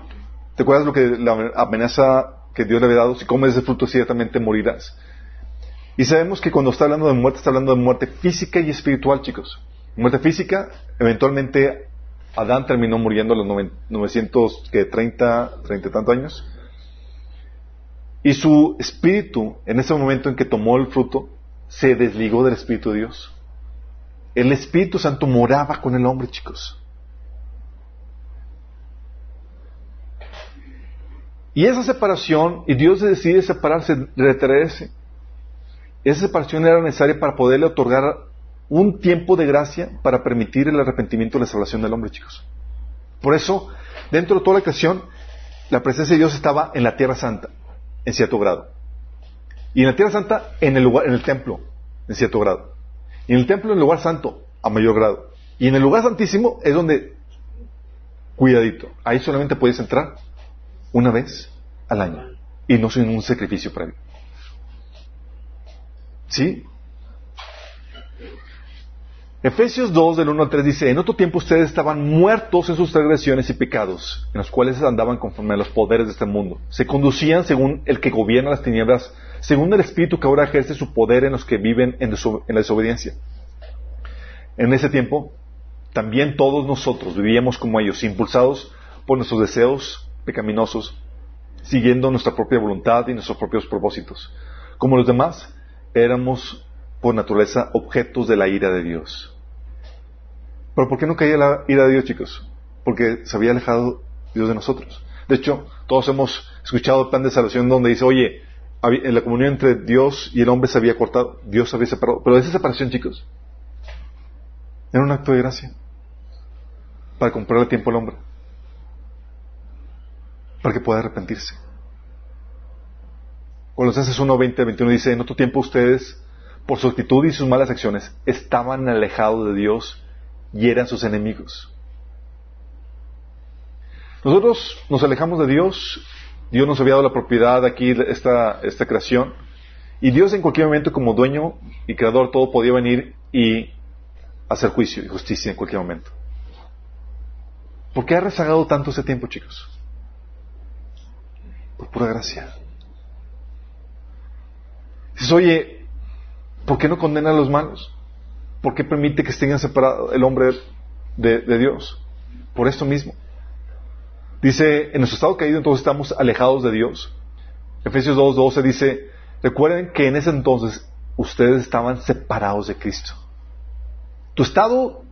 ¿te acuerdas lo que la amenaza que Dios le había dado? Si comes ese fruto, ciertamente morirás. Y sabemos que cuando está hablando de muerte, está hablando de muerte física y espiritual, chicos. Muerte física, eventualmente Adán terminó muriendo a los 930, 30 y tantos años. Y su espíritu, en ese momento en que tomó el fruto, se desligó del Espíritu de Dios. El Espíritu Santo moraba con el hombre, chicos. Y esa separación, y Dios decide separarse, retraerse. Esa separación era necesaria para poderle otorgar un tiempo de gracia para permitir el arrepentimiento y la salvación del hombre, chicos. Por eso, dentro de toda la creación, la presencia de Dios estaba en la tierra santa, en cierto grado. Y en la tierra santa, en el lugar, en el templo, en cierto grado. Y en el templo, en el lugar santo, a mayor grado. Y en el lugar santísimo es donde, cuidadito, ahí solamente puedes entrar una vez al año. Y no sin un sacrificio previo. ¿Sí? Efesios 2 del 1 al 3 dice, en otro tiempo ustedes estaban muertos en sus transgresiones y pecados, en los cuales andaban conforme a los poderes de este mundo. Se conducían según el que gobierna las tinieblas, según el Espíritu que ahora ejerce su poder en los que viven en, la desobediencia. En ese tiempo, también todos nosotros vivíamos como ellos, impulsados por nuestros deseos pecaminosos, siguiendo nuestra propia voluntad y nuestros propios propósitos. Como los demás, éramos por naturaleza objetos de la ira de Dios. Pero ¿por qué no caía la ira de Dios, chicos? Porque se había alejado Dios de nosotros. De hecho, todos hemos escuchado el plan de salvación donde dice, oye, en la comunión entre Dios y el hombre se había cortado, Dios se había separado. Pero esa separación, chicos, era un acto de gracia para comprarle tiempo al hombre, para que pueda arrepentirse. Colosenses 1, 20, 21 dice, en otro tiempo ustedes, por su actitud y sus malas acciones, estaban alejados de Dios y eran sus enemigos. Nosotros nos alejamos de Dios, Dios nos había dado la propiedad aquí, esta, esta creación, y Dios en cualquier momento como dueño y creador todo podía venir y hacer juicio y justicia en cualquier momento. ¿Por qué ha rezagado tanto ese tiempo, chicos? Por pura gracia. Dices, oye, ¿por qué no condena a los malos? ¿Por qué permite que estén separados el hombre de, Dios? Por esto mismo. Dice, en nuestro estado caído entonces estamos alejados de Dios. Efesios 2.12 dice, recuerden que en ese entonces ustedes estaban separados de Cristo. Tu estado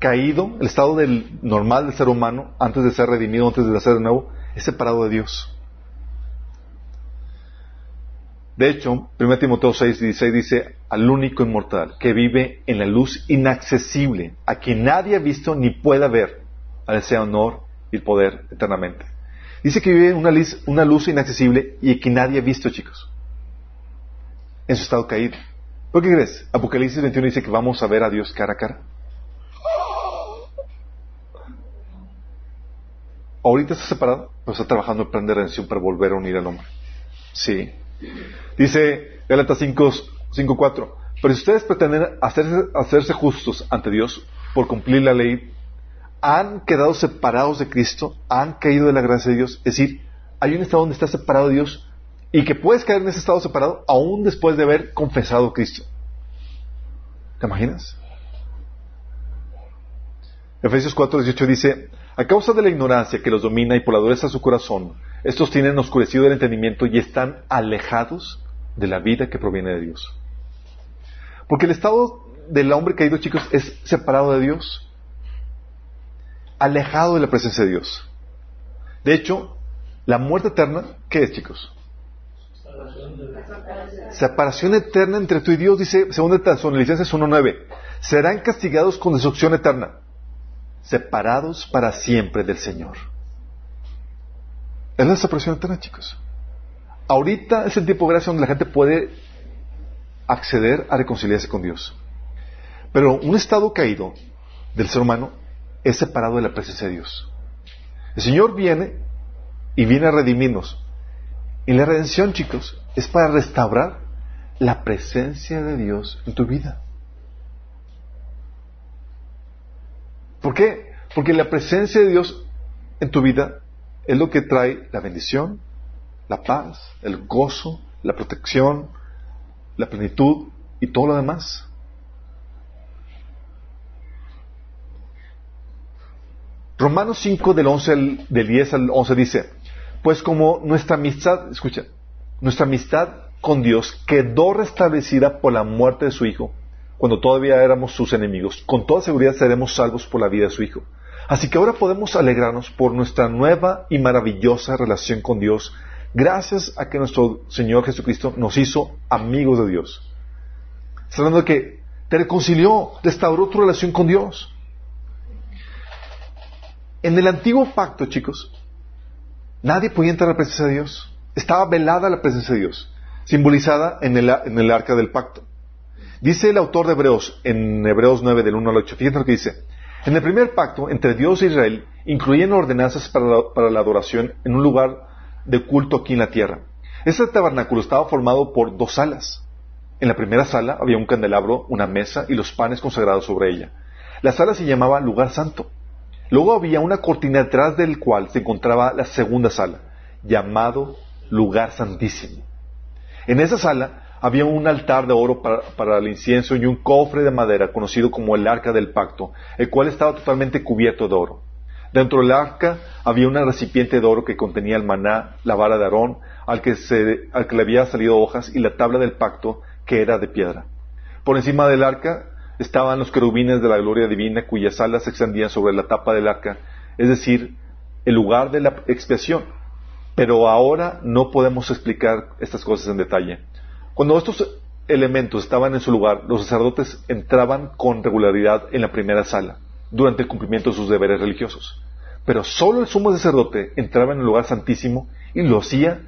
caído, el estado del normal del ser humano, antes de ser redimido, antes de nacer de nuevo, es separado de Dios. De hecho, 1 Timoteo 6, 16 dice, al único inmortal que vive en la luz inaccesible, a quien nadie ha visto ni pueda ver, al sea honor y el poder eternamente. Dice que vive en una luz, inaccesible y que nadie ha visto, chicos, en su estado caído. ¿Por qué crees? Apocalipsis 21 dice que vamos a ver a Dios cara a cara. Ahorita está separado, pero está trabajando en plan de redención para volver a unir al hombre. Sí. Dice Gálatas 5.4, pero si ustedes pretenden hacerse, justos ante Dios por cumplir la ley, han quedado separados de Cristo, han caído de la gracia de Dios. Es decir, hay un estado donde está separado de Dios y que puedes caer en ese estado separado aún después de haber confesado Cristo. ¿Te imaginas? Efesios 4.18 dice, a causa de la ignorancia que los domina y por la dureza de su corazón, estos tienen oscurecido el entendimiento y están alejados de la vida que proviene de Dios. Porque el estado del hombre caído, chicos, es separado de Dios, alejado de la presencia de Dios. De hecho, la muerte eterna, ¿qué es, chicos? Separación eterna entre tú y Dios, dice, según Licencias 1.9, serán castigados con destrucción eterna, separados para siempre del Señor. Es la separación eterna, chicos. Ahorita es el tiempo de gracia donde la gente puede acceder a reconciliarse con Dios. Pero un estado caído del ser humano es separado de la presencia de Dios. El Señor viene y viene a redimirnos. Y la redención, chicos, es para restaurar la presencia de Dios en tu vida. ¿Por qué? Porque la presencia de Dios en tu vida es lo que trae la bendición, la paz, el gozo, la protección, la plenitud y todo lo demás. Romanos 5 del, 11 del 10 al 11 dice, pues como nuestra amistad, escucha, nuestra amistad con Dios quedó restablecida por la muerte de su Hijo, cuando todavía éramos sus enemigos, con toda seguridad seremos salvos por la vida de su Hijo. Así que ahora podemos alegrarnos por nuestra nueva y maravillosa relación con Dios, gracias a que nuestro Señor Jesucristo nos hizo amigos de Dios. Está hablando de que te reconcilió, restauró tu relación con Dios. En el antiguo pacto, chicos, nadie podía entrar a la presencia de Dios. Estaba velada la presencia de Dios, simbolizada en el, en el arca del pacto. Dice el autor de Hebreos, en Hebreos 9, del 1 al 8, fíjense lo que dice. En el primer pacto entre Dios e Israel incluían ordenanzas para la, adoración en un lugar de culto aquí en la tierra. Este tabernáculo estaba formado por dos salas. En la primera sala había un candelabro, una mesa y los panes consagrados sobre ella. La sala se llamaba lugar santo. Luego había una cortina detrás del cual se encontraba la segunda sala, llamado lugar santísimo. En esa sala había un altar de oro para, el incienso y un cofre de madera conocido como el arca del pacto, el cual estaba totalmente cubierto de oro. Dentro del arca había un recipiente de oro que contenía el maná, la vara de Aarón, al que, al que le había salido hojas, y la tabla del pacto, que era de piedra. Por encima del arca estaban los querubines de la gloria divina, cuyas alas se extendían sobre la tapa del arca, es decir, el lugar de la expiación. Pero ahora no podemos explicar estas cosas en detalle. Cuando estos elementos estaban en su lugar, los sacerdotes entraban con regularidad en la primera sala, durante el cumplimiento de sus deberes religiosos. Pero solo el sumo sacerdote entraba en el lugar santísimo y lo hacía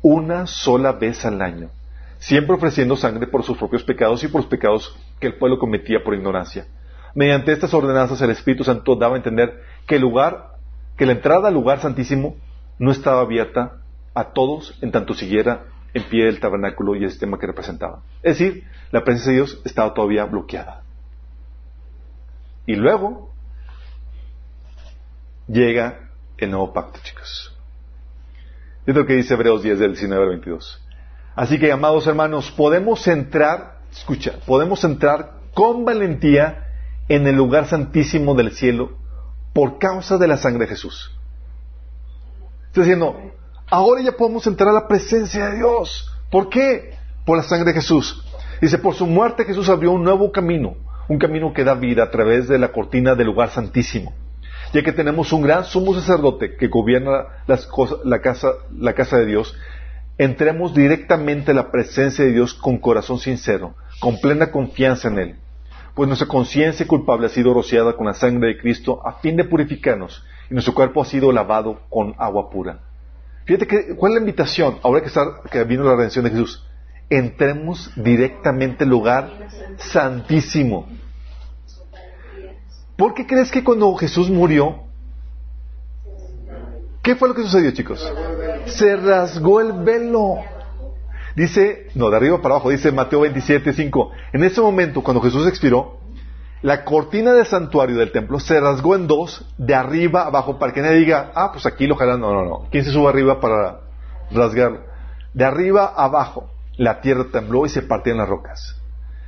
una sola vez al año, siempre ofreciendo sangre por sus propios pecados y por los pecados que el pueblo cometía por ignorancia. Mediante estas ordenanzas el Espíritu Santo daba a entender que el lugar, que la entrada al lugar santísimo no estaba abierta a todos en tanto siguiera en pie el tabernáculo y el sistema que representaba. Es decir, la presencia de Dios estaba todavía bloqueada. Y luego llega el nuevo pacto, chicos. Es lo que dice Hebreos 10 del 19 al 22. Así que, amados hermanos, podemos entrar, escucha, podemos entrar con valentía en el lugar santísimo del cielo por causa de la sangre de Jesús. Está diciendo, ahora ya podemos entrar a la presencia de Dios. ¿Por qué? Por la sangre de Jesús. Dice, por su muerte Jesús abrió un nuevo camino, un camino que da vida a través de la cortina del lugar santísimo. Ya que tenemos un gran sumo sacerdote que gobierna la, casa, de Dios, entremos directamente a la presencia de Dios con corazón sincero, con plena confianza en Él. Pues nuestra conciencia culpable ha sido rociada con la sangre de Cristo a fin de purificarnos y nuestro cuerpo ha sido lavado con agua pura. Fíjate que, ¿cuál es la invitación? Ahora que, está, que vino la redención de Jesús. Entremos directamente al lugar santísimo. ¿Por qué crees que cuando Jesús murió, qué fue lo que sucedió, chicos? Se rasgó el velo. Dice, no, de arriba para abajo, dice Mateo 27, 5. En ese momento, cuando Jesús expiró, la cortina del santuario del templo se rasgó en dos, de arriba abajo, para que nadie diga, ah, pues aquí lo. No, no, no. ¿Quién se sube arriba para rasgarlo? De arriba abajo, la tierra tembló y se partían las rocas.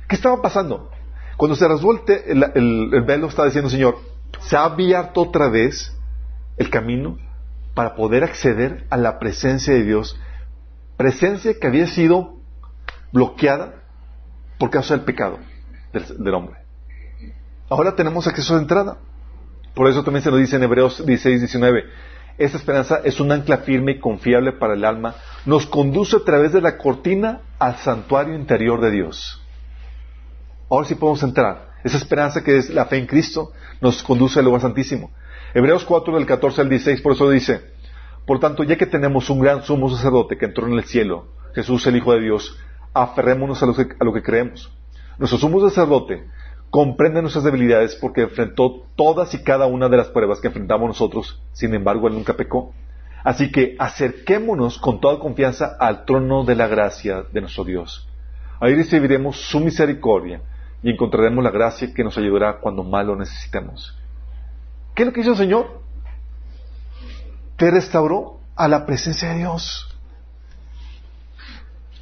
¿Qué estaba pasando? Cuando se rasgó el, velo, estaba diciendo, Señor, se ha abierto otra vez el camino para poder acceder a la presencia de Dios, presencia que había sido bloqueada por causa del pecado del hombre. Ahora tenemos acceso de entrada. Por eso también se nos dice en Hebreos 16, 19. Esta esperanza es un ancla firme y confiable para el alma. Nos conduce a través de la cortina al santuario interior de Dios. Ahora sí podemos entrar. Esa esperanza que es la fe en Cristo nos conduce al lugar santísimo. Hebreos 4 del 14 al 16 por eso dice, por tanto, ya que tenemos un gran sumo sacerdote que entró en el cielo, Jesús el Hijo de Dios, aferrémonos a lo que, a lo que creemos. Nuestro sumo sacerdote comprende nuestras debilidades porque enfrentó todas y cada una de las pruebas que enfrentamos nosotros, sin embargo él nunca pecó. Así que acerquémonos con toda confianza al trono de la gracia de nuestro Dios. Ahí recibiremos su misericordia y encontraremos la gracia que nos ayudará cuando más lo necesitemos. ¿Qué es lo que hizo el Señor? Te restauró a la presencia de Dios.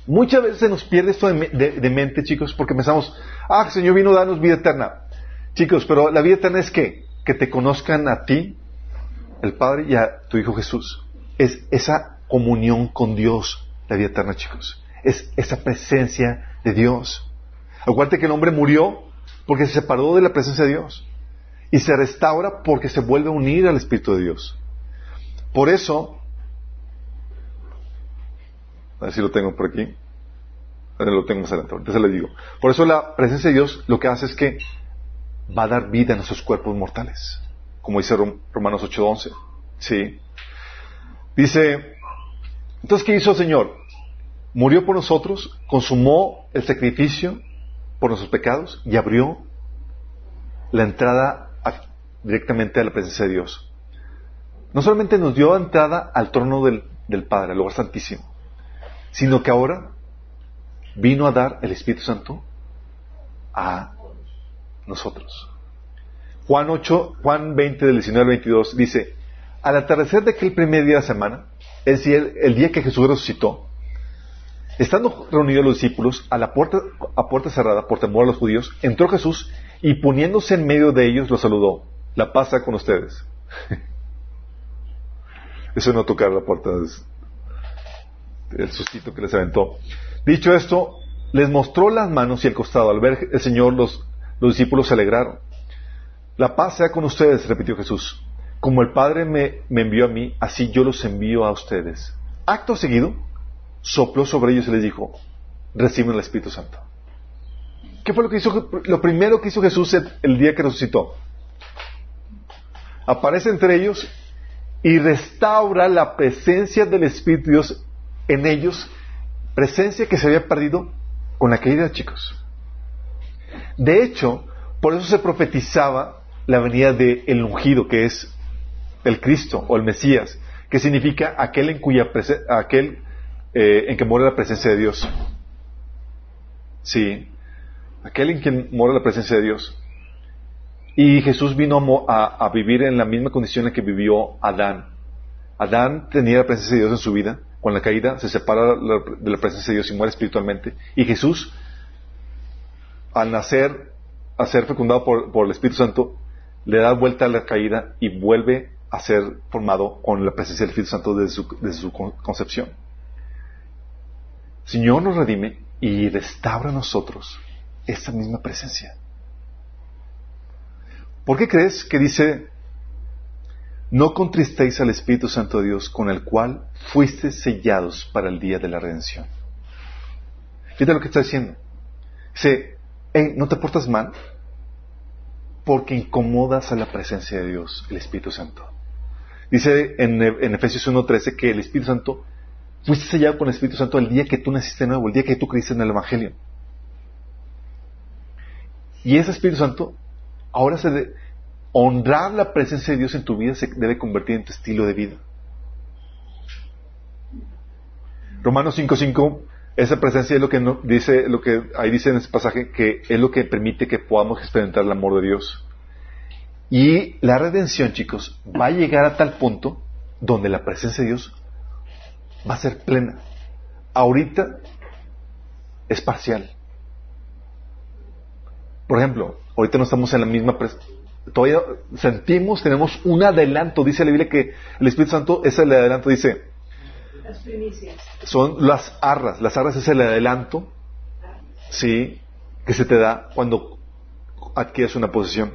Muchas veces se nos pierde esto de, mente, chicos, porque pensamos, ah, el Señor vino a darnos vida eterna. Chicos, pero la vida eterna es qué? Que te conozcan a ti, el Padre, y a tu Hijo Jesús. Es esa comunión con Dios, la vida eterna, chicos. Es esa presencia de Dios. Acuérdate que el hombre murió porque se separó de la presencia de Dios. Y se restaura porque se vuelve a unir al Espíritu de Dios. Por eso, a ver si lo tengo por aquí. Lo tengo más adelante, entonces les digo. Por eso la presencia de Dios lo que hace es que va a dar vida a nuestros cuerpos mortales. Como dice Romanos 8:11. Sí. Dice, entonces, ¿qué hizo el Señor? Murió por nosotros, consumó el sacrificio por nuestros pecados y abrió la entrada directamente a la presencia de Dios. No solamente nos dio entrada al trono del, del Padre, al lugar santísimo, sino que ahora vino a dar el Espíritu Santo a nosotros. Juan 8, Juan 20 del 19 al 22 dice, al atardecer de aquel primer día de la semana, es decir, el día que Jesús resucitó, estando reunidos los discípulos a la puerta, a puerta cerrada por temor a los judíos, entró Jesús y poniéndose en medio de ellos los saludó. La paz con ustedes. Eso no tocar la puerta, el sustito que les aventó. Dicho esto, les mostró las manos y el costado. Al ver el Señor, los, los discípulos se alegraron. La paz sea con ustedes, repitió Jesús. Como el Padre me, me envió a mí, así yo los envío a ustedes. Acto seguido, sopló sobre ellos y les dijo, reciben el Espíritu Santo. ¿Qué fue lo que hizo? Lo primero que hizo Jesús el día que resucitó. Aparece entre ellos y restaura la presencia del Espíritu Dios en ellos, presencia que se había perdido con la caída, chicos. De hecho, por eso se profetizaba la venida del el ungido, que es el Cristo o el Mesías, que significa aquel en cuya aquel eh, en que mora la presencia de Dios. Sí, aquel en quien mora la presencia de Dios. Y Jesús vino a, a, vivir en la misma condición en que vivió Adán. Adán tenía la presencia de Dios en su vida. Con la caída se separa de la presencia de Dios y muere espiritualmente. Y Jesús, al nacer, a ser fecundado por, el Espíritu Santo, le da vuelta a la caída y vuelve a ser formado con la presencia del Espíritu Santo desde su, desde su concepción. Señor nos redime y restaura a nosotros esa misma presencia. ¿Por qué crees que dice, no contristéis al Espíritu Santo de Dios con el cual fuiste sellados para el día de la redención? Fíjate lo que está diciendo. Dice, hey, no te portas mal porque incomodas a la presencia de Dios, el Espíritu Santo. Dice en, en Efesios 1.13 que el Espíritu Santo Fuiste sellado con el Espíritu Santo el día que tú naciste nuevo, el día que tú creíste en el Evangelio. Y ese Espíritu Santo, ahora se honrar la presencia de Dios en tu vida se debe convertir en tu estilo de vida. Romanos 5.5, esa presencia es lo que dice, lo que ahí dice en ese pasaje, que es lo que permite que podamos experimentar el amor de Dios. Y la redención, chicos, va a llegar a tal punto donde la presencia de Dios va a ser plena. Ahorita es parcial. Por ejemplo, ahorita no estamos en la misma... Todavía sentimos, tenemos un adelanto. Dice la Biblia que el Espíritu Santo es el adelanto. Dice... Las primicias. Son las arras. Las arras es el adelanto. Sí. Que se te da cuando adquieres una posición.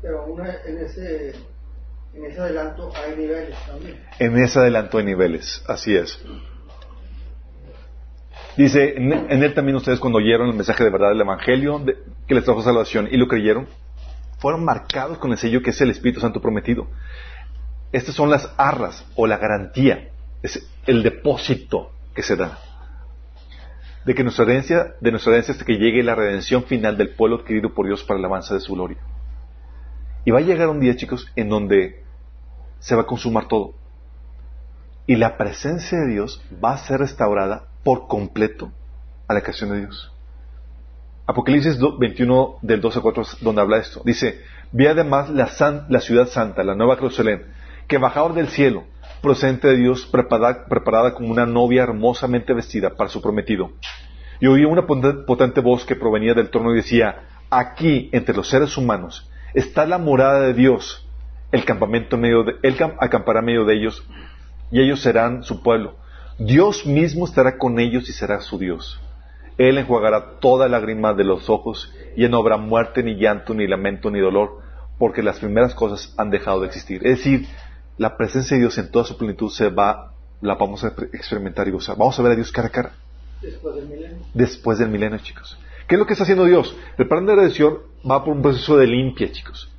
Pero una, en ese en ese adelanto hay niveles también. En ese adelanto hay niveles, así es. Dice, en, él también ustedes cuando oyeron el mensaje de verdad del Evangelio que les trajo salvación y lo creyeron, fueron marcados con el sello que es el Espíritu Santo prometido. Estas son las arras o la garantía, es el depósito que se da de que nuestra herencia, de nuestra herencia hasta que llegue la redención final del pueblo adquirido por Dios para el avance de su gloria. Y va a llegar un día, chicos, en donde se va a consumar todo. Y la presencia de Dios va a ser restaurada por completo a la creación de Dios. Apocalipsis 21 del 12 a 4 donde habla esto. Dice, vi además la, la ciudad santa, la nueva Jerusalén, que bajaba del cielo, procedente de Dios, preparada, preparada como una novia hermosamente vestida para su prometido. Y oí una potente voz que provenía del trono y decía, aquí, entre los seres humanos, está la morada de Dios. El campamento medio de, él acampará medio de ellos y ellos serán su pueblo. Dios mismo estará con ellos y será su Dios. Él enjuagará toda lágrima de los ojos y no habrá muerte, ni llanto, ni lamento, ni dolor, porque las primeras cosas han dejado de existir. Es decir, la presencia de Dios en toda su plenitud se va, la vamos a experimentar y gozar. Vamos a ver a Dios cara a cara. Después del milenio. Después del milenio, chicos. ¿Qué es lo que está haciendo Dios? El plan de redención va por un proceso de limpia, chicos.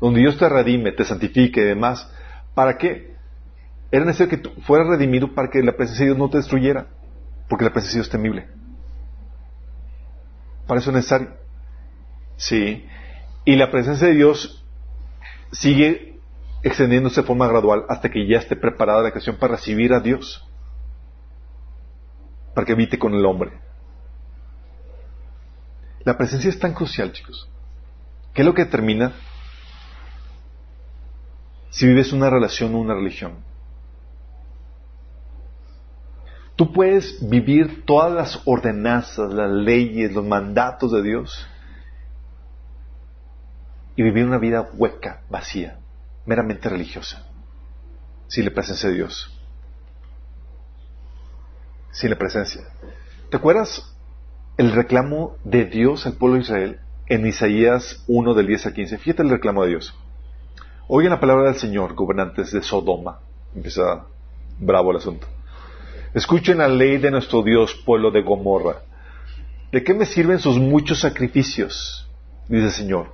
Donde Dios te redime, te santifique y demás. ¿Para qué? Era necesario que tú fueras redimido para que la presencia de Dios no te destruyera. Porque la presencia de Dios es temible. Para eso es necesario. Sí. Y la presencia de Dios sigue extendiéndose de forma gradual hasta que ya esté preparada la creación para recibir a Dios. Para que habite con el hombre. La presencia es tan crucial, chicos. ¿Qué es lo que determina si vives una relación o una religión? Tú puedes vivir todas las ordenanzas, las leyes, los mandatos de Dios y vivir una vida hueca, vacía, meramente religiosa, sin la presencia de Dios. Sin la presencia. ¿Te acuerdas el reclamo de Dios al pueblo de Israel en Isaías 1 del 10 al 15? Fíjate el reclamo de Dios. Oigan la palabra del Señor, gobernantes de Sodoma. Empieza bravo el asunto. Escuchen la ley de nuestro Dios, pueblo de Gomorra. ¿De qué me sirven sus muchos sacrificios? Dice el Señor.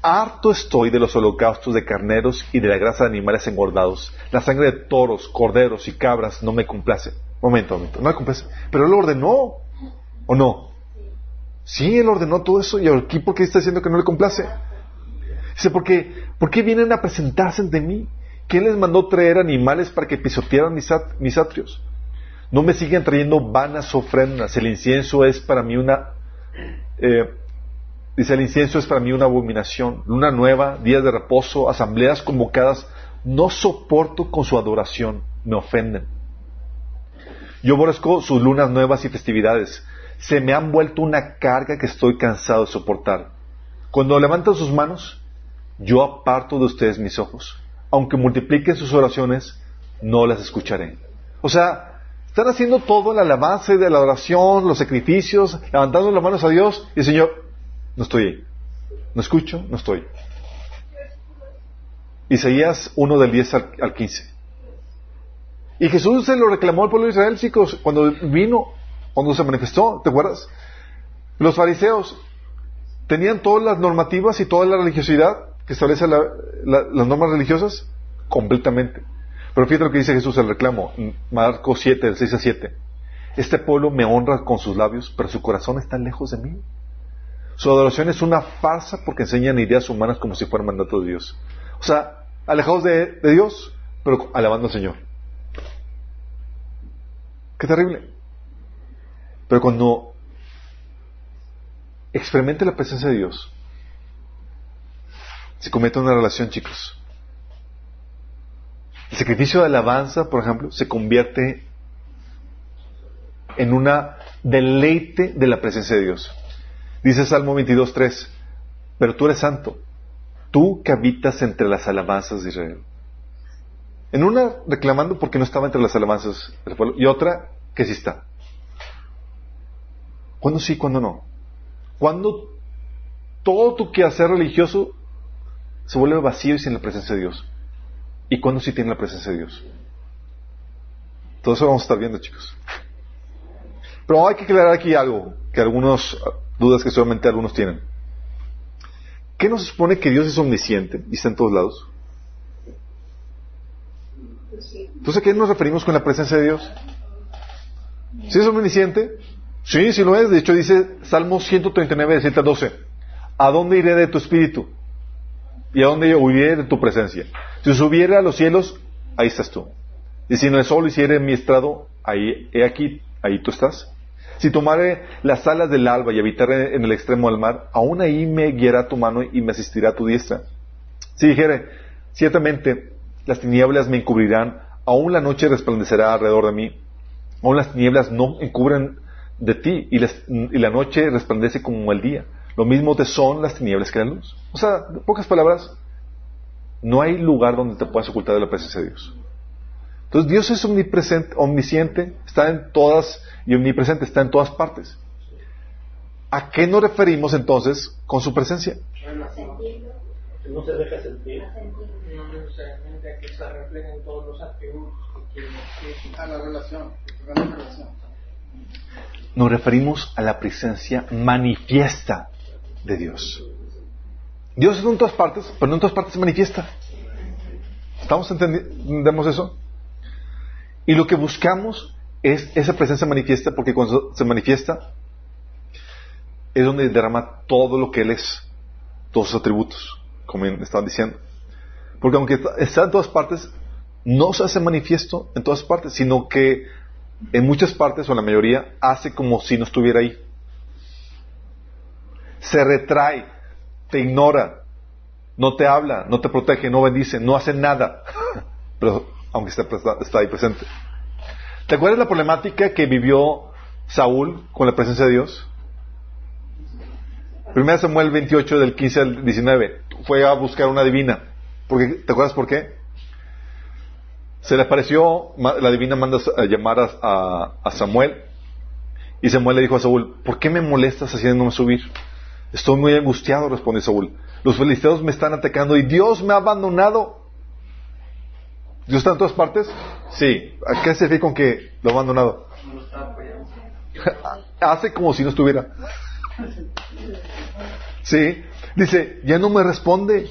Harto estoy de los holocaustos de carneros y de la grasa de animales engordados. La sangre de toros, corderos y cabras no me complace. Momento, momento, no me complace. Pero Él ordenó, ¿o no? Sí, Él ordenó todo eso. ¿Y aquí por qué está diciendo que no le complace? Dice, porque, ¿por qué vienen a presentarse ante mí? ¿Quién les mandó traer animales para que pisotearan mis, mis atrios? No me siguen trayendo vanas ofrendas. El incienso es para mí una... Eh, dice, el incienso es para mí una abominación. Luna nueva, días de reposo, asambleas convocadas. No soporto con su adoración. Me ofenden. Yo aborrezco sus lunas nuevas y festividades. Se me han vuelto una carga que estoy cansado de soportar. Cuando levantan sus manos, yo aparto de ustedes mis ojos. Aunque multipliquen sus oraciones, no las escucharé. O sea, están haciendo todo, la alabanza de la adoración, los sacrificios, levantando las manos a Dios y el Señor, no estoy ahí. No escucho, no estoy. Isaías 1 del 10 al 15. Y Jesús se lo reclamó al pueblo de Israel, chicos, cuando vino, cuando se manifestó, ¿te acuerdas? Los fariseos tenían todas las normativas y toda la religiosidad que establece las normas religiosas completamente. Pero fíjate lo que dice Jesús el reclamo, Marcos 7, del 6 a 7. Este pueblo me honra con sus labios, pero su corazón está lejos de mí. Su adoración es una farsa porque enseñan ideas humanas como si fueran mandato de Dios. O sea, alejados de, de Dios, pero alabando al Señor. Qué terrible. Pero cuando experimente la presencia de Dios, se comete una relación, chicos, el sacrificio de alabanza, por ejemplo, se convierte en una deleite de la presencia de Dios. Dice Salmo 22.3, pero tú eres santo, tú que habitas entre las alabanzas de Israel. En una reclamando porque no estaba entre las alabanzas del pueblo y otra que sí está. ¿Cuándo sí, cuándo no? Cuando todo tu quehacer religioso se vuelve vacío y sin la presencia de Dios. ¿Y cuándo sí tiene la presencia de Dios? Todo eso vamos a estar viendo, chicos. Pero hay que aclarar aquí algo, que algunos dudas que solamente algunos tienen. ¿Qué nos supone que Dios es omnisciente y está en todos lados? Entonces, ¿a qué nos referimos con la presencia de Dios? ¿Sí es omnisciente? Sí, sí lo es. De hecho, dice Salmo 139, 7 12. ¿A dónde iré de tu espíritu? ¿Y a dónde huiré de tu presencia? Si subiera a los cielos, ahí estás tú. Y si en el sol hiciera mi estrado, ahí, he aquí, ahí tú estás. Si tomare las alas del alba y habitare en el extremo del mar, aún ahí me guiará tu mano y me asistirá tu diestra. Si dijere, ciertamente las tinieblas me encubrirán, aún la noche resplandecerá alrededor de mí, aún las tinieblas no encubren de ti y, y la noche resplandece como el día. Lo mismo te son las tinieblas que la luz. O sea, en pocas palabras, no hay lugar donde te puedas ocultar de la presencia de Dios. Entonces Dios es omnipresente, omnisciente, está en todas, y omnipresente, está en todas partes. ¿A qué nos referimos entonces con su presencia? No se deja sentir. No necesariamente a que se reflejen todos los atributos que quieren A la relación. Nos referimos a la presencia manifiesta de Dios. Dios está en todas partes, pero no en todas partes se manifiesta. ¿Estamos entendemos eso? Y lo que buscamos es esa presencia manifiesta, porque cuando se manifiesta es donde derrama todo lo que Él es, todos sus atributos, como estaban diciendo. Porque aunque está en todas partes, no se hace manifiesto en todas partes, sino que en muchas partes, o en la mayoría, hace como si no estuviera ahí. se retrae, te ignora, no te habla, no te protege, no bendice, no hace nada. Pero aunque está, ahí presente. ¿Te acuerdas la problemática que vivió Saúl con la presencia de Dios? Primera Samuel 28 del 15 al 19 fue a buscar una divina. Porque, ¿Te acuerdas por qué? Se le apareció, la divina manda a llamar a, Samuel y Samuel le dijo a Saúl, ¿por qué me molestas haciéndome subir? Estoy muy angustiado, respondió Saúl. Los filisteos me están atacando y Dios me ha abandonado. ¿Dios está en todas partes? Sí. ¿A qué se refiere con que lo ha abandonado? Hace como si no estuviera. Sí. Dice, ya no me responde,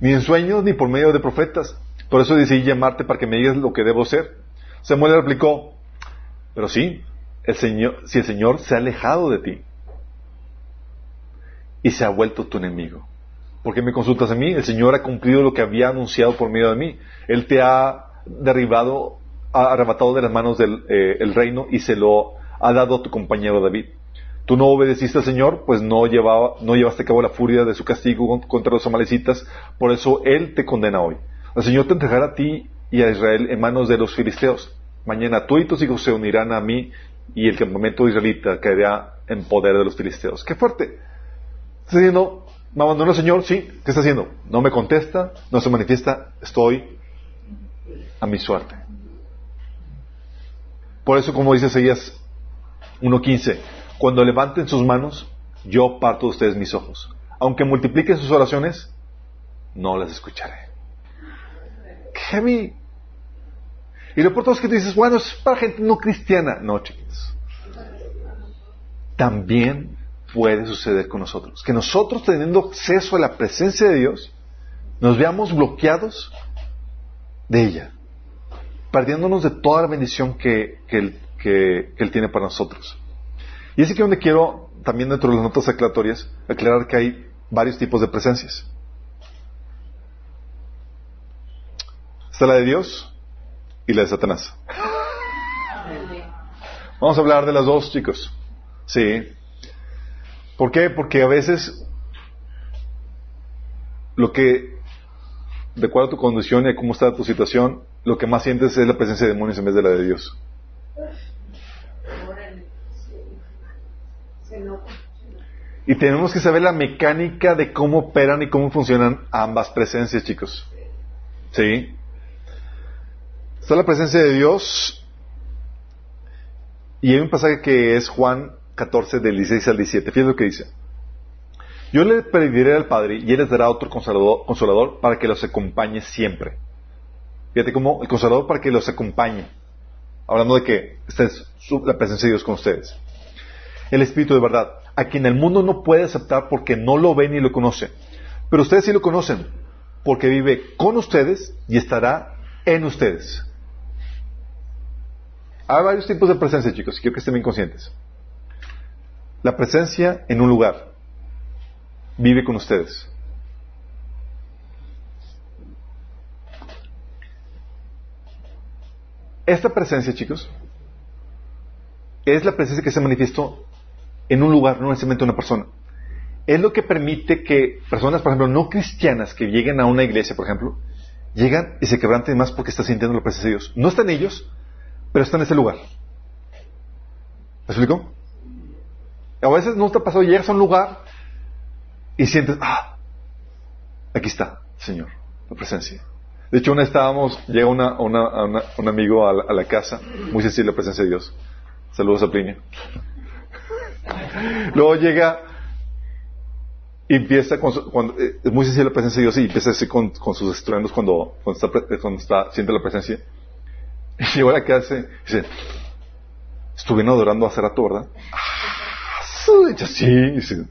ni en sueños, ni por medio de profetas. Por eso decidí llamarte para que me digas lo que debo hacer. Samuel replicó, pero sí, el Señor, si el Señor se ha alejado de ti y se ha vuelto tu enemigo. ¿Por qué me consultas a mí? El Señor ha cumplido lo que había anunciado por medio de mí. Él te ha derribado, ha arrebatado de las manos del eh, reino y se lo ha dado a tu compañero David. Tú no obedeciste al Señor, pues no, llevaba, no llevaste a cabo la furia de su castigo contra los amalecitas, por eso Él te condena hoy. El Señor te entregará a ti y a Israel en manos de los filisteos. Mañana tú y tus hijos se unirán a mí y el campamento israelita caerá en poder de los filisteos. ¡Qué fuerte! Está diciendo, ¿me abandonó el Señor? Sí. ¿Qué está haciendo? No me contesta, no se manifiesta, estoy a mi suerte. Por eso, como dice Isaías 1.15, cuando levanten sus manos, yo parto de ustedes mis ojos. Aunque multipliquen sus oraciones, no las escucharé. Heavy. Y lo por es que tú dices, bueno, es para gente no cristiana. No, chiquitos. También puede suceder con nosotros. Que nosotros teniendo acceso a la presencia de Dios, nos veamos bloqueados de ella, perdiéndonos de toda la bendición que, él, que, él, tiene para nosotros. Y es aquí donde quiero, también dentro de las notas aclaratorias, aclarar que hay varios tipos de presencias. Está la de Dios y la de Satanás. Vamos a hablar de las dos, chicos. Sí. ¿Por qué? Porque a veces lo que, de acuerdo a tu condición y a cómo está tu situación, lo que más sientes es la presencia de demonios en vez de la de Dios. Y tenemos que saber la mecánica de cómo operan y cómo funcionan ambas presencias, chicos. ¿Sí? Está la presencia de Dios. Y hay un pasaje que es Juan 14, del 16 al 17. Fíjate lo que dice. Yo le pediré al Padre y Él les dará otro consolador, para que los acompañe siempre. Fíjate cómo el consolador para que los acompañe. Hablando de que esta es la presencia de Dios con ustedes. El Espíritu de verdad, a quien el mundo no puede aceptar porque no lo ve ni lo conoce. Pero ustedes sí lo conocen, porque vive con ustedes y estará en ustedes. Hay varios tipos de presencia, chicos, y quiero que estén bien conscientes. La presencia en un lugar vive con ustedes. Esta presencia, chicos, es la presencia que se manifestó en un lugar, no necesariamente una persona. Es lo que permite que personas, por ejemplo, no cristianas que lleguen a una iglesia, por ejemplo, llegan y se quebranten más porque están sintiendo la presencia de Dios. No están ellos, pero está en ese lugar. ¿Me explico? A veces no te ha pasado, llegas a un lugar y sientes, ah, aquí está, Señor, la presencia. De hecho, una estábamos, llega una, un amigo a la, casa, muy sensible la presencia de Dios. Saludos a Plinio. Luego llega y empieza con cuando, eh, es muy sensible la presencia de Dios y empieza así con, sus estruendos cuando, cuando, está, siente la presencia. Y llegó a la casa y dice, estuvieron adorando a Cerato, ¿verdad? Su mecha, sí.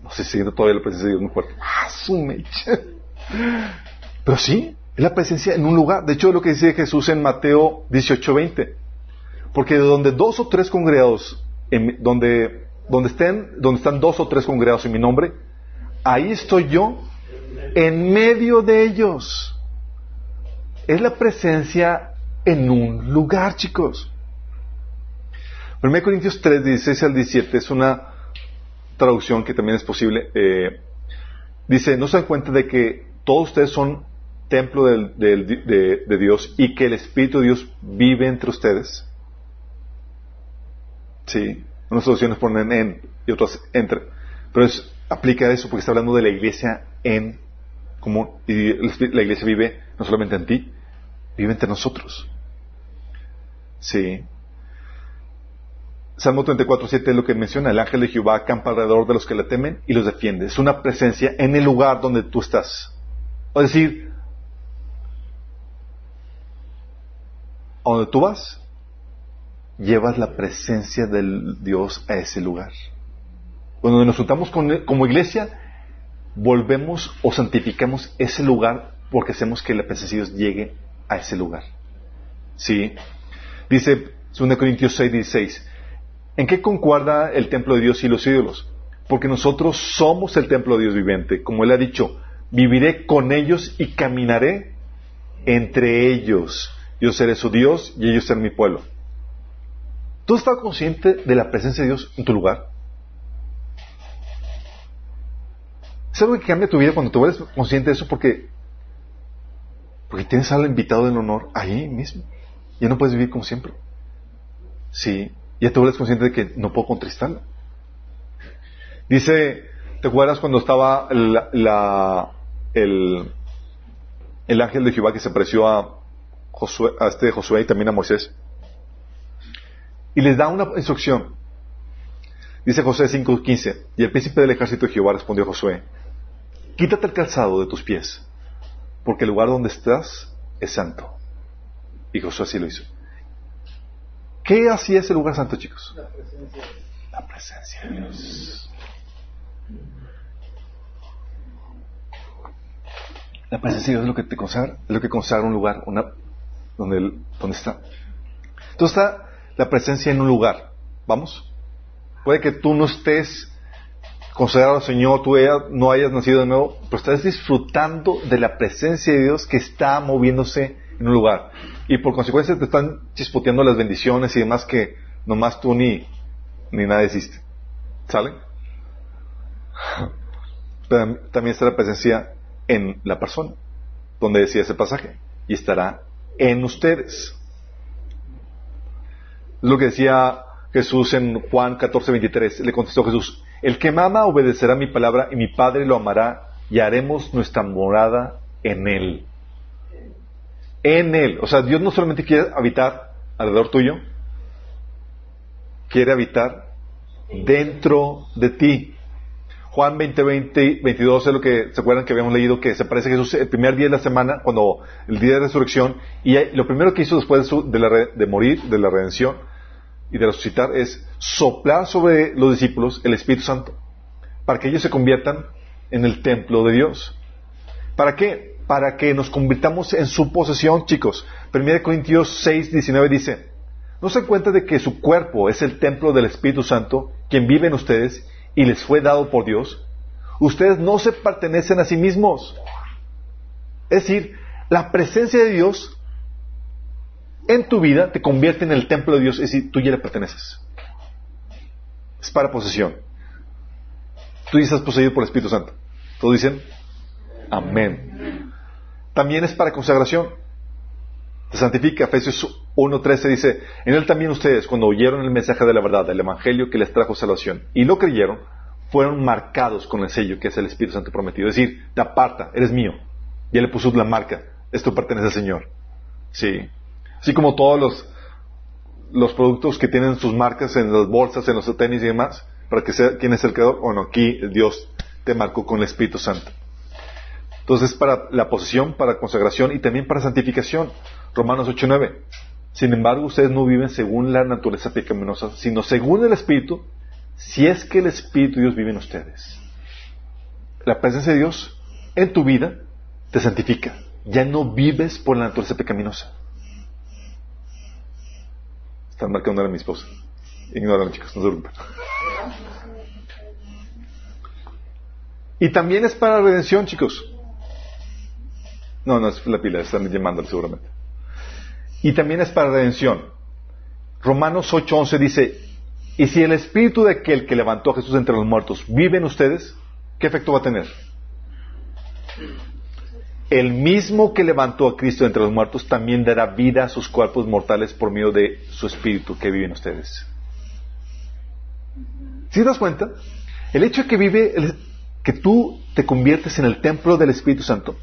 No sé, siente todavía la presencia de Dios muy fuerte. Ah, su mecha. Pero sí, es la presencia en un lugar. De hecho, es lo que dice Jesús en Mateo 18:20. Porque de donde dos o tres congregados, donde, donde, estén, donde están dos o tres congregados en mi nombre, ahí estoy yo, en medio de ellos. Es la presencia en un lugar, chicos. 1 Corintios 3, 16 al 17 es una traducción que también es posible, eh, dice, no se dan cuenta de que todos ustedes son templo de, Dios y que el Espíritu de Dios vive entre ustedes. Sí, unas traducciones ponen en y otras entre. Pero es, aplica eso porque está hablando de la iglesia en como y la iglesia vive no solamente en ti, vive entre nosotros. Sí. Salmo 34, 7 es lo que menciona, el ángel de Jehová acampa alrededor de los que le temen y los defiende. Es una presencia en el lugar donde tú estás. Es decir, a donde tú vas, llevas la presencia del Dios a ese lugar. Cuando nos juntamos como iglesia, volvemos o santificamos ese lugar porque hacemos que la presencia de Dios llegue a ese lugar. ¿Sí? Dice 2 Corintios 6, 16. ¿En qué concuerda el templo de Dios y los ídolos? Porque nosotros somos el templo de Dios viviente. Como Él ha dicho, viviré con ellos y caminaré entre ellos. Yo seré su Dios y ellos serán mi pueblo. ¿Tú estás consciente de la presencia de Dios en tu lugar? Es algo que cambia tu vida cuando tú eres consciente de eso porque, porque tienes al invitado del honor ahí mismo. Ya no puedes vivir como siempre. Sí, ya te vuelves consciente de que no puedo contristarlo. Dice, ¿te acuerdas cuando estaba el, el, ángel de Jehová que se apareció a, Josué, a este Josué y también a Moisés? Y les da una instrucción. Dice José 5:15, y el príncipe del ejército de Jehová respondió a Josué, quítate el calzado de tus pies, porque el lugar donde estás es santo. Y Josué así lo hizo. ¿Qué hacía ese lugar santo, chicos? La presencia, La presencia de Dios. La presencia de Dios es lo que te consagra, es lo que consagra un lugar, una, donde, donde está. Entonces está la presencia en un lugar. ¿Vamos? Puede que tú no estés considerado al Señor, tú no hayas nacido de nuevo, pero estás disfrutando de la presencia de Dios que está moviéndose en un lugar. Y por consecuencia te están chispoteando las bendiciones y demás que nomás tú ni, ni nada hiciste. ¿Sale? También está la presencia en la persona, donde decía ese pasaje, y estará en ustedes. Lo que decía Jesús en Juan 14, 23, le contestó Jesús, el que me ama obedecerá mi palabra y mi Padre lo amará y haremos nuestra morada en él. En él. O sea, Dios no solamente quiere habitar alrededor tuyo, quiere habitar dentro de ti. Juan 20, 20, 22 es lo que se acuerdan que habíamos leído que se parece a Jesús el primer día de la semana, cuando el día de resurrección, y lo primero que hizo después de, de morir, de la redención, y de resucitar es soplar sobre los discípulos el Espíritu Santo, para que ellos se conviertan en el templo de Dios. ¿Para qué? Para que nos convirtamos en su posesión, chicos. 1 Corintios 6, 19 dice, ¿no se cuenta de que su cuerpo es el templo del Espíritu Santo, quien vive en ustedes y les fue dado por Dios? Ustedes no se pertenecen a sí mismos. Es decir, la presencia de Dios en tu vida te convierte en el templo de Dios, es decir, tú ya le perteneces. Es para posesión. Tú ya estás poseído por el Espíritu Santo. Todos dicen, amén. También es para consagración. Te santifica. Efesios 1.13 dice, en él también ustedes, cuando oyeron el mensaje de la verdad, el Evangelio que les trajo salvación, y lo creyeron, fueron marcados con el sello que es el Espíritu Santo prometido. Es decir, te aparta, eres mío. Ya le puso la marca. Esto pertenece al Señor. Sí. Así como todos los, los productos que tienen sus marcas en las bolsas, en los tenis y demás, para que sea quién es el creador. Bueno, aquí Dios te marcó con el Espíritu Santo. Entonces, para la posesión, para consagración y también para santificación. Romanos 8:9. Sin embargo, ustedes no viven según la naturaleza pecaminosa, sino según el Espíritu, si es que el Espíritu de Dios vive en ustedes. La presencia de Dios en tu vida te santifica. Ya no vives por la naturaleza pecaminosa. Están marcando a mi esposa. Ignórenlo, chicos, no se preocupen. Y también es para redención, chicos. No, no es la pila, están llamándole seguramente. Y también es para redención. Romanos 8:11 dice, Y si el espíritu de aquel que levantó a Jesús entre los muertos vive en ustedes, ¿qué efecto va a tener? El mismo que levantó a Cristo entre los muertos también dará vida a sus cuerpos mortales por medio de su espíritu que vive en ustedes. ¿Sí te das cuenta? El hecho de que vive, que tú te conviertes en el templo del Espíritu Santo,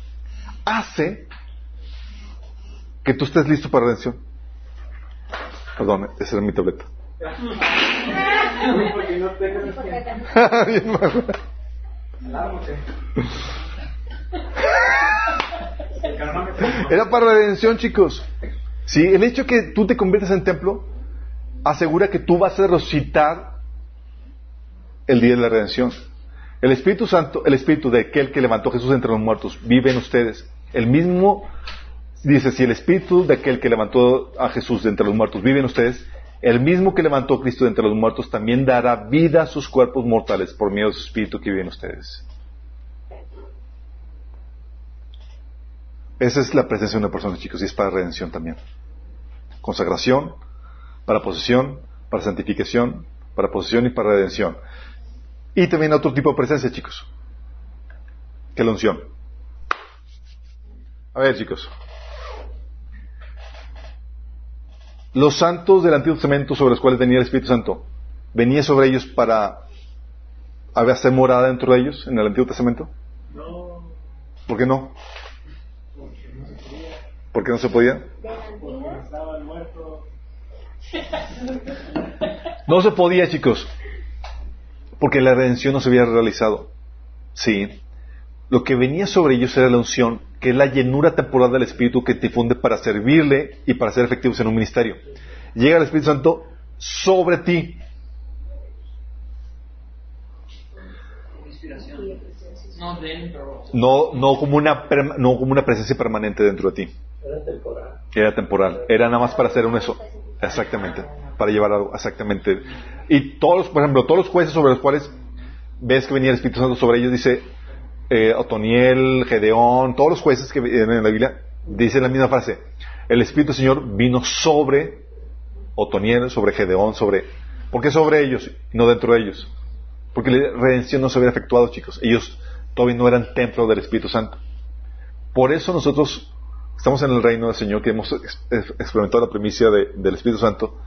hace que tú estés listo para la redención. Perdón, esa era mi tableta. Era para la redención, chicos. Sí, el hecho que tú te conviertas en templo asegura que tú vas a resucitar el día de la redención. El Espíritu Santo, el Espíritu de aquel que levantó a Jesús entre los muertos, vive en ustedes. El mismo dice, si el Espíritu de aquel que levantó a Jesús de entre los muertos vive en ustedes, el mismo que levantó a Cristo de entre los muertos también dará vida a sus cuerpos mortales por medio de su Espíritu que vive en ustedes. Esa es la presencia de una persona, chicos, y es para redención también. Consagración, para posesión, para santificación, para posesión y para redención. Y también otro tipo de presencia, chicos, que la unción. A ver, chicos. Los santos del Antiguo Testamento sobre los cuales venía el Espíritu Santo, ¿venía sobre ellos para hacer morada dentro de ellos en el Antiguo Testamento? No. ¿Por qué no? ¿Por qué no se podía? No se podía, chicos, porque la redención no se había realizado. Sí. Lo que venía sobre ellos era la unción, que es la llenura temporal del Espíritu que te funde para servirle y para ser efectivos en un ministerio. Llega el Espíritu Santo sobre ti. No no como una, no como una presencia permanente dentro de ti. Era temporal. Era temporal. Era nada más para hacer un eso. Exactamente. Para llevar algo. Exactamente. Y todos, por ejemplo, todos los jueces sobre los cuales ves que venía el Espíritu Santo sobre ellos, dice eh, Otoniel, Gedeón, todos los jueces que vienen en la Biblia, dicen la misma frase. El Espíritu del Señor vino sobre Otoniel, sobre Gedeón, sobre... ¿Por qué sobre ellos no dentro de ellos? Porque la redención no se había efectuado, chicos. Ellos todavía no eran templo del Espíritu Santo. Por eso nosotros Estamos en el reino del Señor que hemos experimentado la primicia del Espíritu Santo.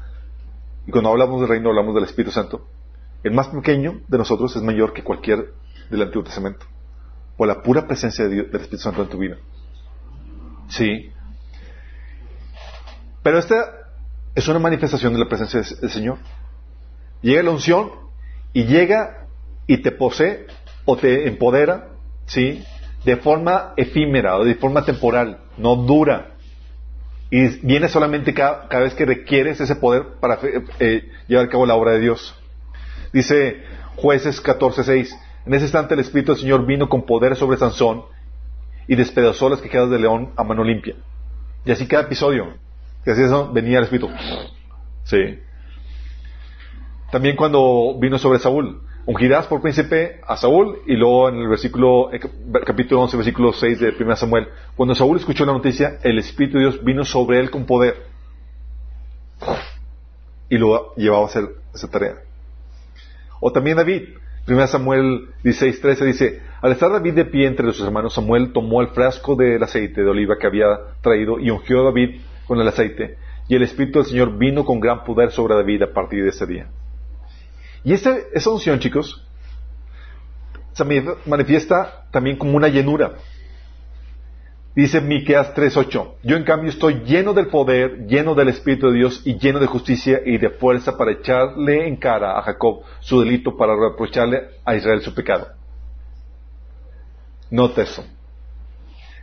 Y cuando hablamos del reino, hablamos del Espíritu Santo. El más pequeño de nosotros es mayor que cualquier del Antiguo Testamento. Por la pura presencia del Espíritu Santo en tu vida. Sí. Pero esta es una manifestación de la presencia del Señor. Llega la unción y llega y te posee o te empodera, ¿sí? De forma efímera o de forma temporal, no dura. Y viene solamente cada, vez que requieres ese poder para eh, eh, llevar a cabo la obra de Dios. Dice jueces 14.6, en ese instante el Espíritu del Señor vino con poder sobre Sansón y despedazó las quejadas de león a mano limpia. Y así cada episodio, que así venía el Espíritu. Sí. También cuando vino sobre Saúl, ungirás por príncipe a Saúl y luego en el versículo eh, capítulo 11 versículo 6 de 1 Samuel cuando Saúl escuchó la noticia el espíritu de Dios vino sobre él con poder y lo llevaba a hacer esa tarea o también David 1 Samuel 16 13 dice al estar David de pie entre sus hermanos Samuel tomó el frasco del aceite de oliva que había traído y ungió a David con el aceite y el espíritu del Señor vino con gran poder sobre David a partir de ese día y esa, esa unción, chicos, se manifiesta también como una llenura. Dice Miqueas 3:8, yo en cambio estoy lleno del poder, lleno del Espíritu de Dios y lleno de justicia y de fuerza para echarle en cara a Jacob su delito, para reprocharle a Israel su pecado. Nota eso.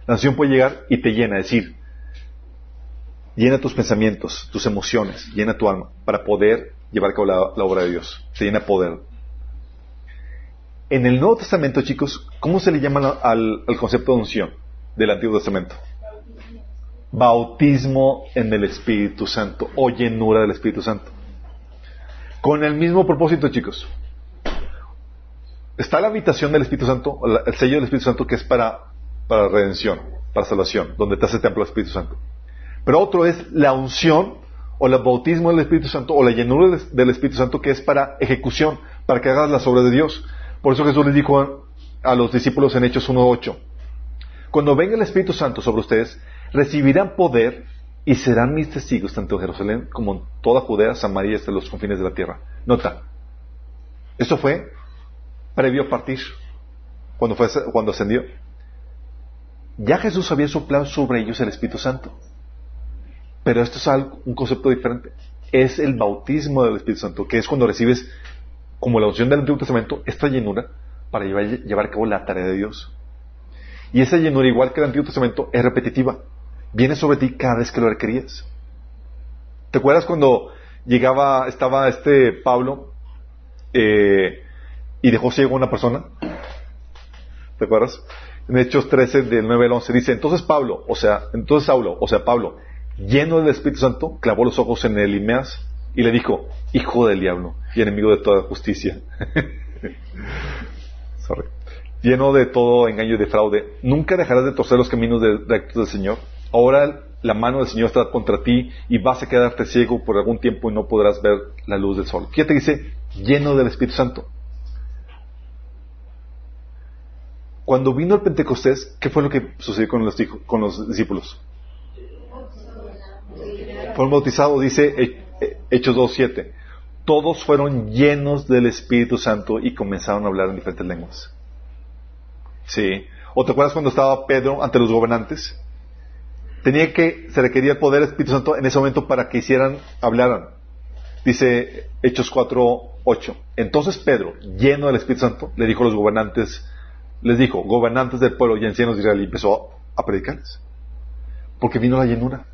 La unción puede llegar y te llena, es decir, llena tus pensamientos, tus emociones, llena tu alma para poder llevar a cabo la, obra de Dios. Se llena poder. En el Nuevo Testamento, chicos, ¿cómo se le llama al, concepto de unción del Antiguo Testamento? Bautismo en el Espíritu Santo o llenura del Espíritu Santo. Con el mismo propósito, chicos. Está la habitación del Espíritu Santo, el sello del Espíritu Santo que es para, para redención, para salvación, donde te hace templo del Espíritu Santo. Pero otro es la unción o el bautismo del Espíritu Santo, o la llenura del Espíritu Santo que es para ejecución, para que hagas las obras de Dios. Por eso Jesús les dijo a los discípulos en Hechos 1.8, cuando venga el Espíritu Santo sobre ustedes, recibirán poder y serán mis testigos tanto en Jerusalén como en toda Judea, Samaria hasta los confines de la tierra. Nota, esto fue previo a partir, cuando, fue, cuando ascendió. Ya Jesús había soplado sobre ellos el Espíritu Santo. Pero esto es algo, un concepto diferente. Es el bautismo del Espíritu Santo, que es cuando recibes, como la unción del Antiguo Testamento, esta llenura para llevar, llevar a cabo la tarea de Dios. Y esa llenura, igual que el Antiguo Testamento, es repetitiva. Viene sobre ti cada vez que lo requerías. ¿Te acuerdas cuando llegaba, estaba este Pablo eh, y dejó ciego a una persona? ¿Te acuerdas? En Hechos 13, del 9 al 11, dice, entonces Pablo, o sea, entonces Saulo, o sea, Pablo, lleno del Espíritu Santo, clavó los ojos en el Imeas y le dijo, hijo del diablo y enemigo de toda justicia. Lleno de todo engaño y de fraude, nunca dejarás de torcer los caminos de rectos del Señor. Ahora la mano del Señor está contra ti y vas a quedarte ciego por algún tiempo y no podrás ver la luz del sol. Fíjate dice, lleno del Espíritu Santo. Cuando vino el Pentecostés, ¿qué fue lo que sucedió con los, con los discípulos? Fueron bautizados, dice Hechos 2.7. Todos fueron llenos del Espíritu Santo y comenzaron a hablar en diferentes lenguas. Sí. ¿O te acuerdas cuando estaba Pedro ante los gobernantes? Tenía que, se requería el poder del Espíritu Santo en ese momento para que hicieran, hablaran. Dice Hechos 4.8. Entonces Pedro, lleno del Espíritu Santo, le dijo a los gobernantes, les didijo, gobernantes del pueblo y ancianos de Israel, y empezó a predicarles. Porque vino la llenura.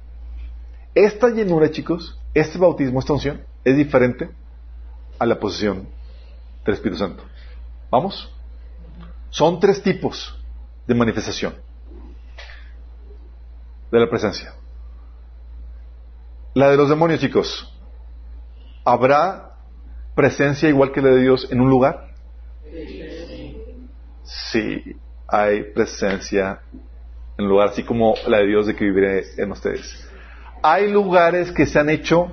Esta llenura, chicos, este bautismo, esta unción, es diferente a la posesión del Espíritu Santo. ¿Vamos? Son tres tipos de manifestación de la presencia. La de los demonios, chicos. ¿Habrá presencia igual que la de Dios en un lugar? Sí, hay presencia en un lugar así como la de Dios de que viviré en ustedes. Hay lugares que se han hecho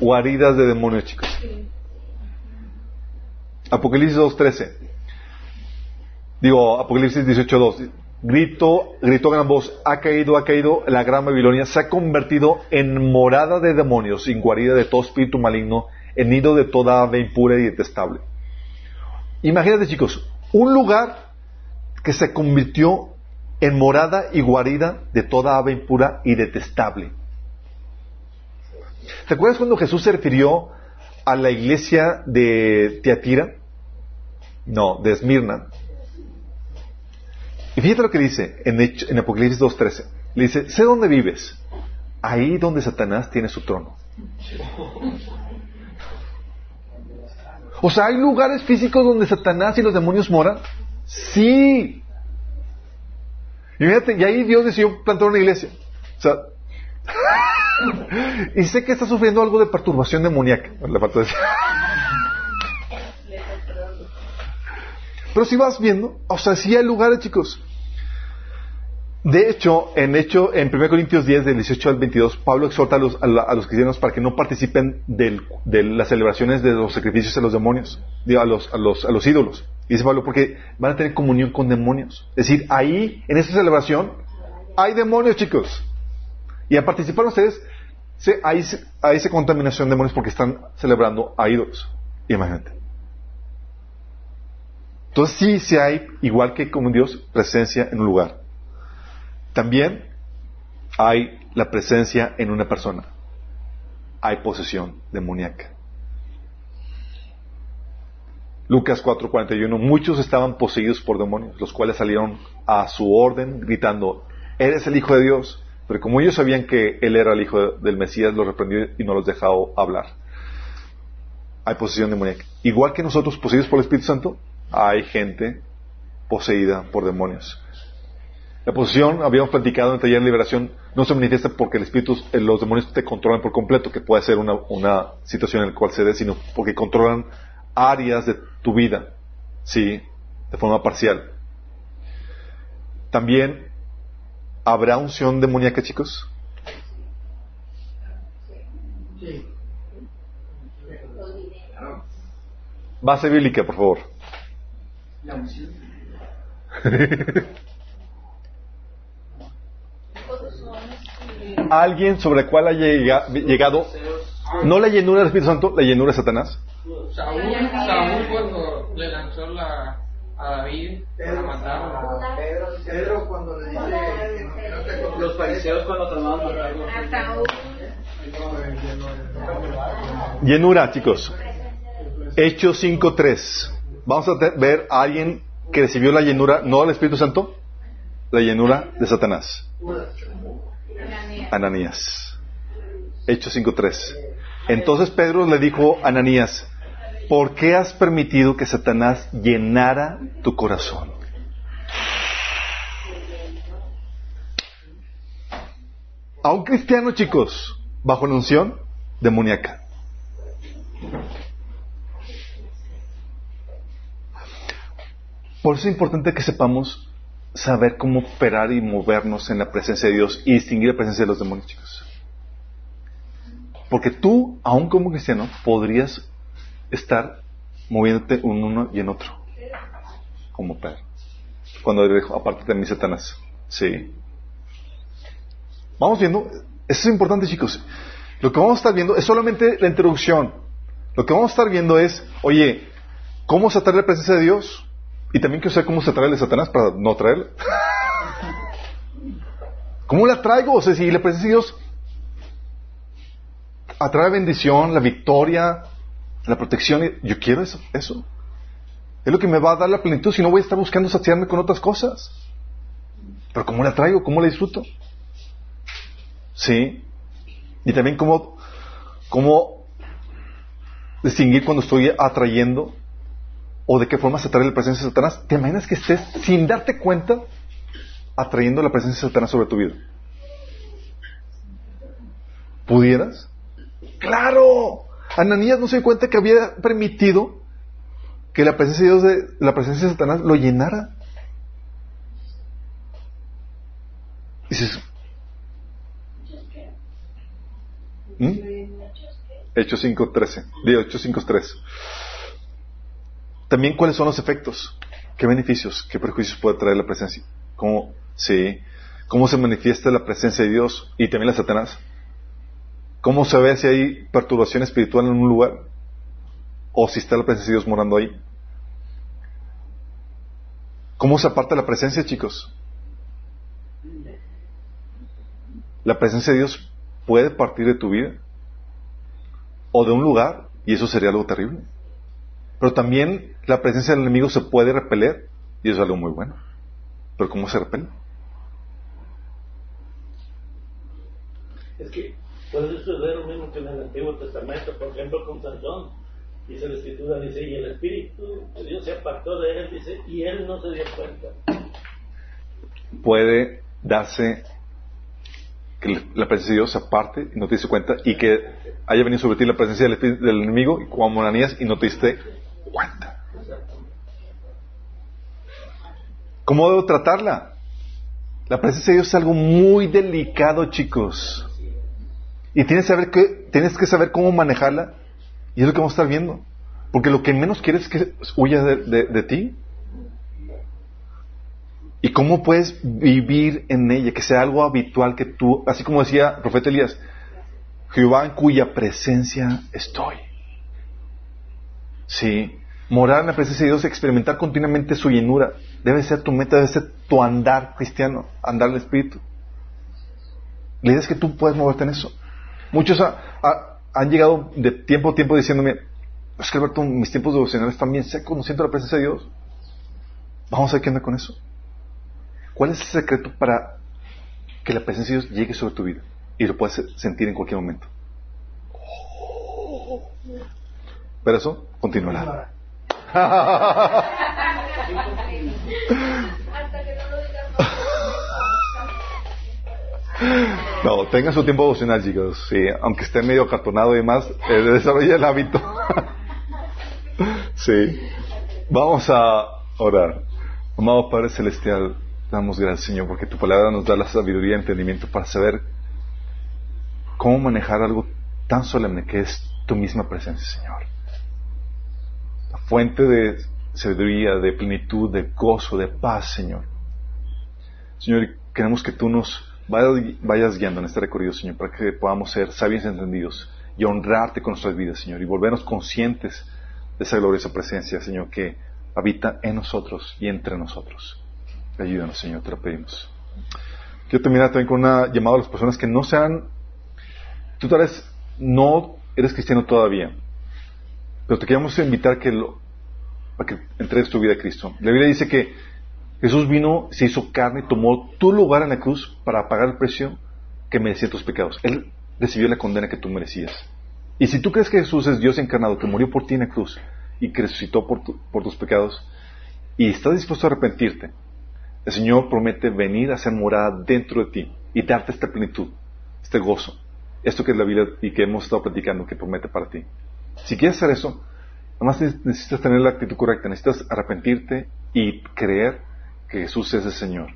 guaridas de demonios, chicos. Apocalipsis 2.13. Digo, Apocalipsis 18.2. Grito, gritó gran voz, ha caído, ha caído la gran Babilonia, se ha convertido en morada de demonios, en guarida de todo espíritu maligno, en nido de toda ave impura y detestable. Imagínate, chicos, un lugar que se convirtió en morada y guarida de toda ave impura y detestable. ¿Te acuerdas cuando Jesús se refirió a la iglesia de Teatira? No, de Esmirna. Y fíjate lo que dice en, en Apocalipsis 2.13. Le dice, sé dónde vives. Ahí donde Satanás tiene su trono. O sea, ¿hay lugares físicos donde Satanás y los demonios moran? Sí. Y fíjate, y ahí Dios decidió plantar una iglesia. O sea, y sé que está sufriendo algo de perturbación demoníaca. Le falta decir. Pero si vas viendo, o sea, sí hay lugares, chicos. De hecho, en hecho, en 1 Corintios 10, del 18 al 22, Pablo exhorta a los, a, los cristianos para que no participen de las celebraciones de los sacrificios a los demonios, a los, a los, a los ídolos. Dice Pablo, porque van a tener comunión con demonios. Es decir, ahí, en esa celebración, hay demonios, chicos. Y a participar ustedes, se, hay, hay esa contaminación de demonios porque están celebrando a ídolos. Imagínate. Entonces sí, sí hay, igual que como Dios, presencia en un lugar. También hay la presencia en una persona. Hay posesión demoníaca. Lucas 4:41, muchos estaban poseídos por demonios, los cuales salieron a su orden gritando, eres el Hijo de Dios. Pero como ellos sabían que Él era el Hijo del Mesías, los reprendió y no los dejó hablar. Hay posesión demoníaca. Igual que nosotros poseídos por el Espíritu Santo, hay gente poseída por demonios. La posesión, habíamos platicado en el taller de liberación, no se manifiesta porque el espíritu, eh, los demonios te controlan por completo, que puede ser una, una situación en la cual se dé, sino porque controlan áreas de tu vida, sí, de forma parcial. También habrá unción demoníaca, chicos. Base bíblica, por favor. Alguien sobre el cual haya llegado, no la llenura del Espíritu Santo, la llenura de Satanás. Saúl, cuando le lanzó la, a David para matarlo. Pedro, cuando le dice los fariseos cuando trataban matarlo. Llenura, chicos. Hechos 5.3. Vamos a ver a alguien que recibió la llenura, no del Espíritu Santo, la llenura de Satanás. Ananías. Hechos 5.3. Entonces Pedro le dijo a Ananías, ¿por qué has permitido que Satanás llenara tu corazón? A un cristiano, chicos, bajo la unción demoníaca. Por eso es importante que sepamos saber cómo operar y movernos en la presencia de Dios y distinguir la presencia de los demonios, chicos. Porque tú, aún como cristiano, podrías estar moviéndote en uno y en otro. Como Pedro. Cuando dijo, aparte de mí, Satanás. Sí. Vamos viendo, eso es importante, chicos. Lo que vamos a estar viendo es solamente la introducción. Lo que vamos a estar viendo es, oye, ¿cómo se atrae la presencia de Dios? Y también quiero saber cómo se atrae de Satanás para no traerla. ¿Cómo la traigo? O sea, si la presencia de Dios atrae bendición, la victoria, la protección. Yo quiero eso, eso. Es lo que me va a dar la plenitud, si no voy a estar buscando saciarme con otras cosas. Pero ¿cómo la traigo? ¿Cómo la disfruto? Sí. Y también cómo, cómo distinguir cuando estoy atrayendo o de qué forma se atrae la presencia de Satanás. ¿Te imaginas que estés, sin darte cuenta, atrayendo la presencia de Satanás sobre tu vida? ¿Pudieras? ¡Claro! Ananías no se dio cuenta que había permitido que la presencia de Dios, de, la presencia de Satanás, lo llenara. Dices, ¿Mm? Hechos 5.13. Digo, Hechos 5.3. También, ¿cuáles son los efectos? ¿Qué beneficios, qué perjuicios puede traer la presencia? ¿Cómo, sí, cómo se manifiesta la presencia de Dios y también la Satanás? ¿Cómo se ve si hay perturbación espiritual en un lugar? ¿O si está la presencia de Dios morando ahí? ¿Cómo se aparta la presencia, chicos? La presencia de Dios puede partir de tu vida o de un lugar y eso sería algo terrible. Pero también la presencia del enemigo se puede repeler y eso es algo muy bueno. Pero ¿cómo se repele? Es que Puede suceder lo mismo que en el Antiguo Testamento, por ejemplo, con Sansón. Dice la Escritura, dice, y el Espíritu de Dios se apartó de él, dice, y él no se dio cuenta. Puede darse que la presencia de Dios se aparte y no te diste cuenta, y que haya venido sobre ti la presencia del, del enemigo, como moranías, y no te diste cuenta. ¿Cómo debo tratarla? La presencia de Dios es algo muy delicado, chicos. Y tienes que, saber que, tienes que saber cómo manejarla. Y es lo que vamos a estar viendo. Porque lo que menos quieres es que huya de, ti. Y cómo puedes vivir en ella, que sea algo habitual que tú, así como decía el profeta Elías, Jehová en cuya presencia estoy. Sí, morar en la presencia de Dios, experimentar continuamente su llenura, debe ser tu meta, debe ser tu andar cristiano, andar el Espíritu. La idea es que tú puedes moverte en eso. Muchos han llegado de tiempo a tiempo diciéndome, es que Alberto, mis tiempos devocionales están bien secos, no siento la presencia de Dios. Vamos a ver qué onda con eso. ¿Cuál es el secreto para que la presencia de Dios llegue sobre tu vida y lo puedas sentir en cualquier momento? Pero eso continuará. No, tenga su tiempo devocional, chicos. Sí, aunque esté medio cartonado y demás, eh, desarrolla el hábito. sí. Vamos a orar. Amado Padre Celestial, damos gracias, Señor, porque tu palabra nos da la sabiduría y entendimiento para saber cómo manejar algo tan solemne que es tu misma presencia, Señor. La fuente de sabiduría, de plenitud, de gozo, de paz, Señor. Señor, queremos que tú nos vayas guiando en este recorrido, Señor, para que podamos ser sabios y entendidos y honrarte con nuestras vidas, Señor, y volvernos conscientes de esa gloriosa presencia, Señor, que habita en nosotros y entre nosotros. Ayúdanos, Señor, te lo pedimos. Quiero terminar también con una llamada a las personas que no sean, tú tal vez no eres cristiano todavía, pero te queremos invitar que lo, a que entregues tu vida a Cristo. La Biblia dice que Jesús vino, se hizo carne tomó tu lugar en la cruz para pagar el precio que merecía tus pecados. Él recibió la condena que tú merecías. Y si tú crees que Jesús es Dios encarnado, que murió por ti en la cruz y que resucitó por, por tus pecados, y estás dispuesto a arrepentirte, el Señor promete venir a ser morada dentro de ti y darte esta plenitud, este gozo, esto que es la vida y que hemos estado platicando, que promete para ti. Si quieres hacer eso, además necesitas tener la actitud correcta, necesitas arrepentirte y creer que Jesús es el Señor.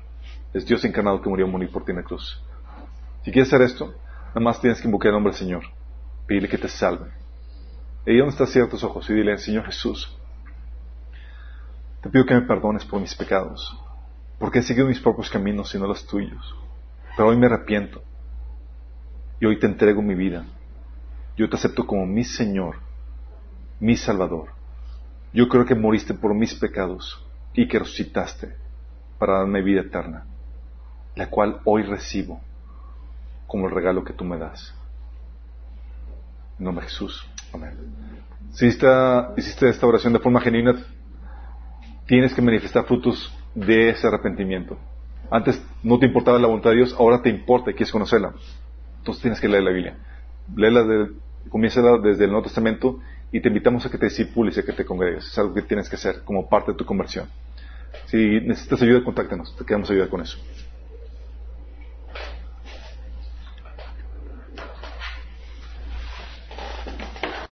Es Dios encarnado que murió a por ti en la cruz. Si quieres hacer esto, nada más tienes que invocar el nombre del Señor. Pídele que te salve. Y donde estás ciertos ojos y dile, Señor Jesús, te pido que me perdones por mis pecados, porque he seguido mis propios caminos y no los tuyos. Pero hoy me arrepiento y hoy te entrego mi vida. Yo te acepto como mi Señor, mi Salvador. Yo creo que moriste por mis pecados y que resucitaste para darme vida eterna, la cual hoy recibo como el regalo que tú me das. En nombre de Jesús. Amén. Si esta, hiciste esta oración de forma genuina, tienes que manifestar frutos de ese arrepentimiento. Antes no te importaba la voluntad de Dios, ahora te importa y quieres conocerla. Entonces tienes que leer la Biblia. Léela de, desde el Nuevo Testamento y te invitamos a que te discipules y a que te congregues. Es algo que tienes que hacer como parte de tu conversión. Si necesitas ayuda, contáctanos. Te queremos ayudar con eso.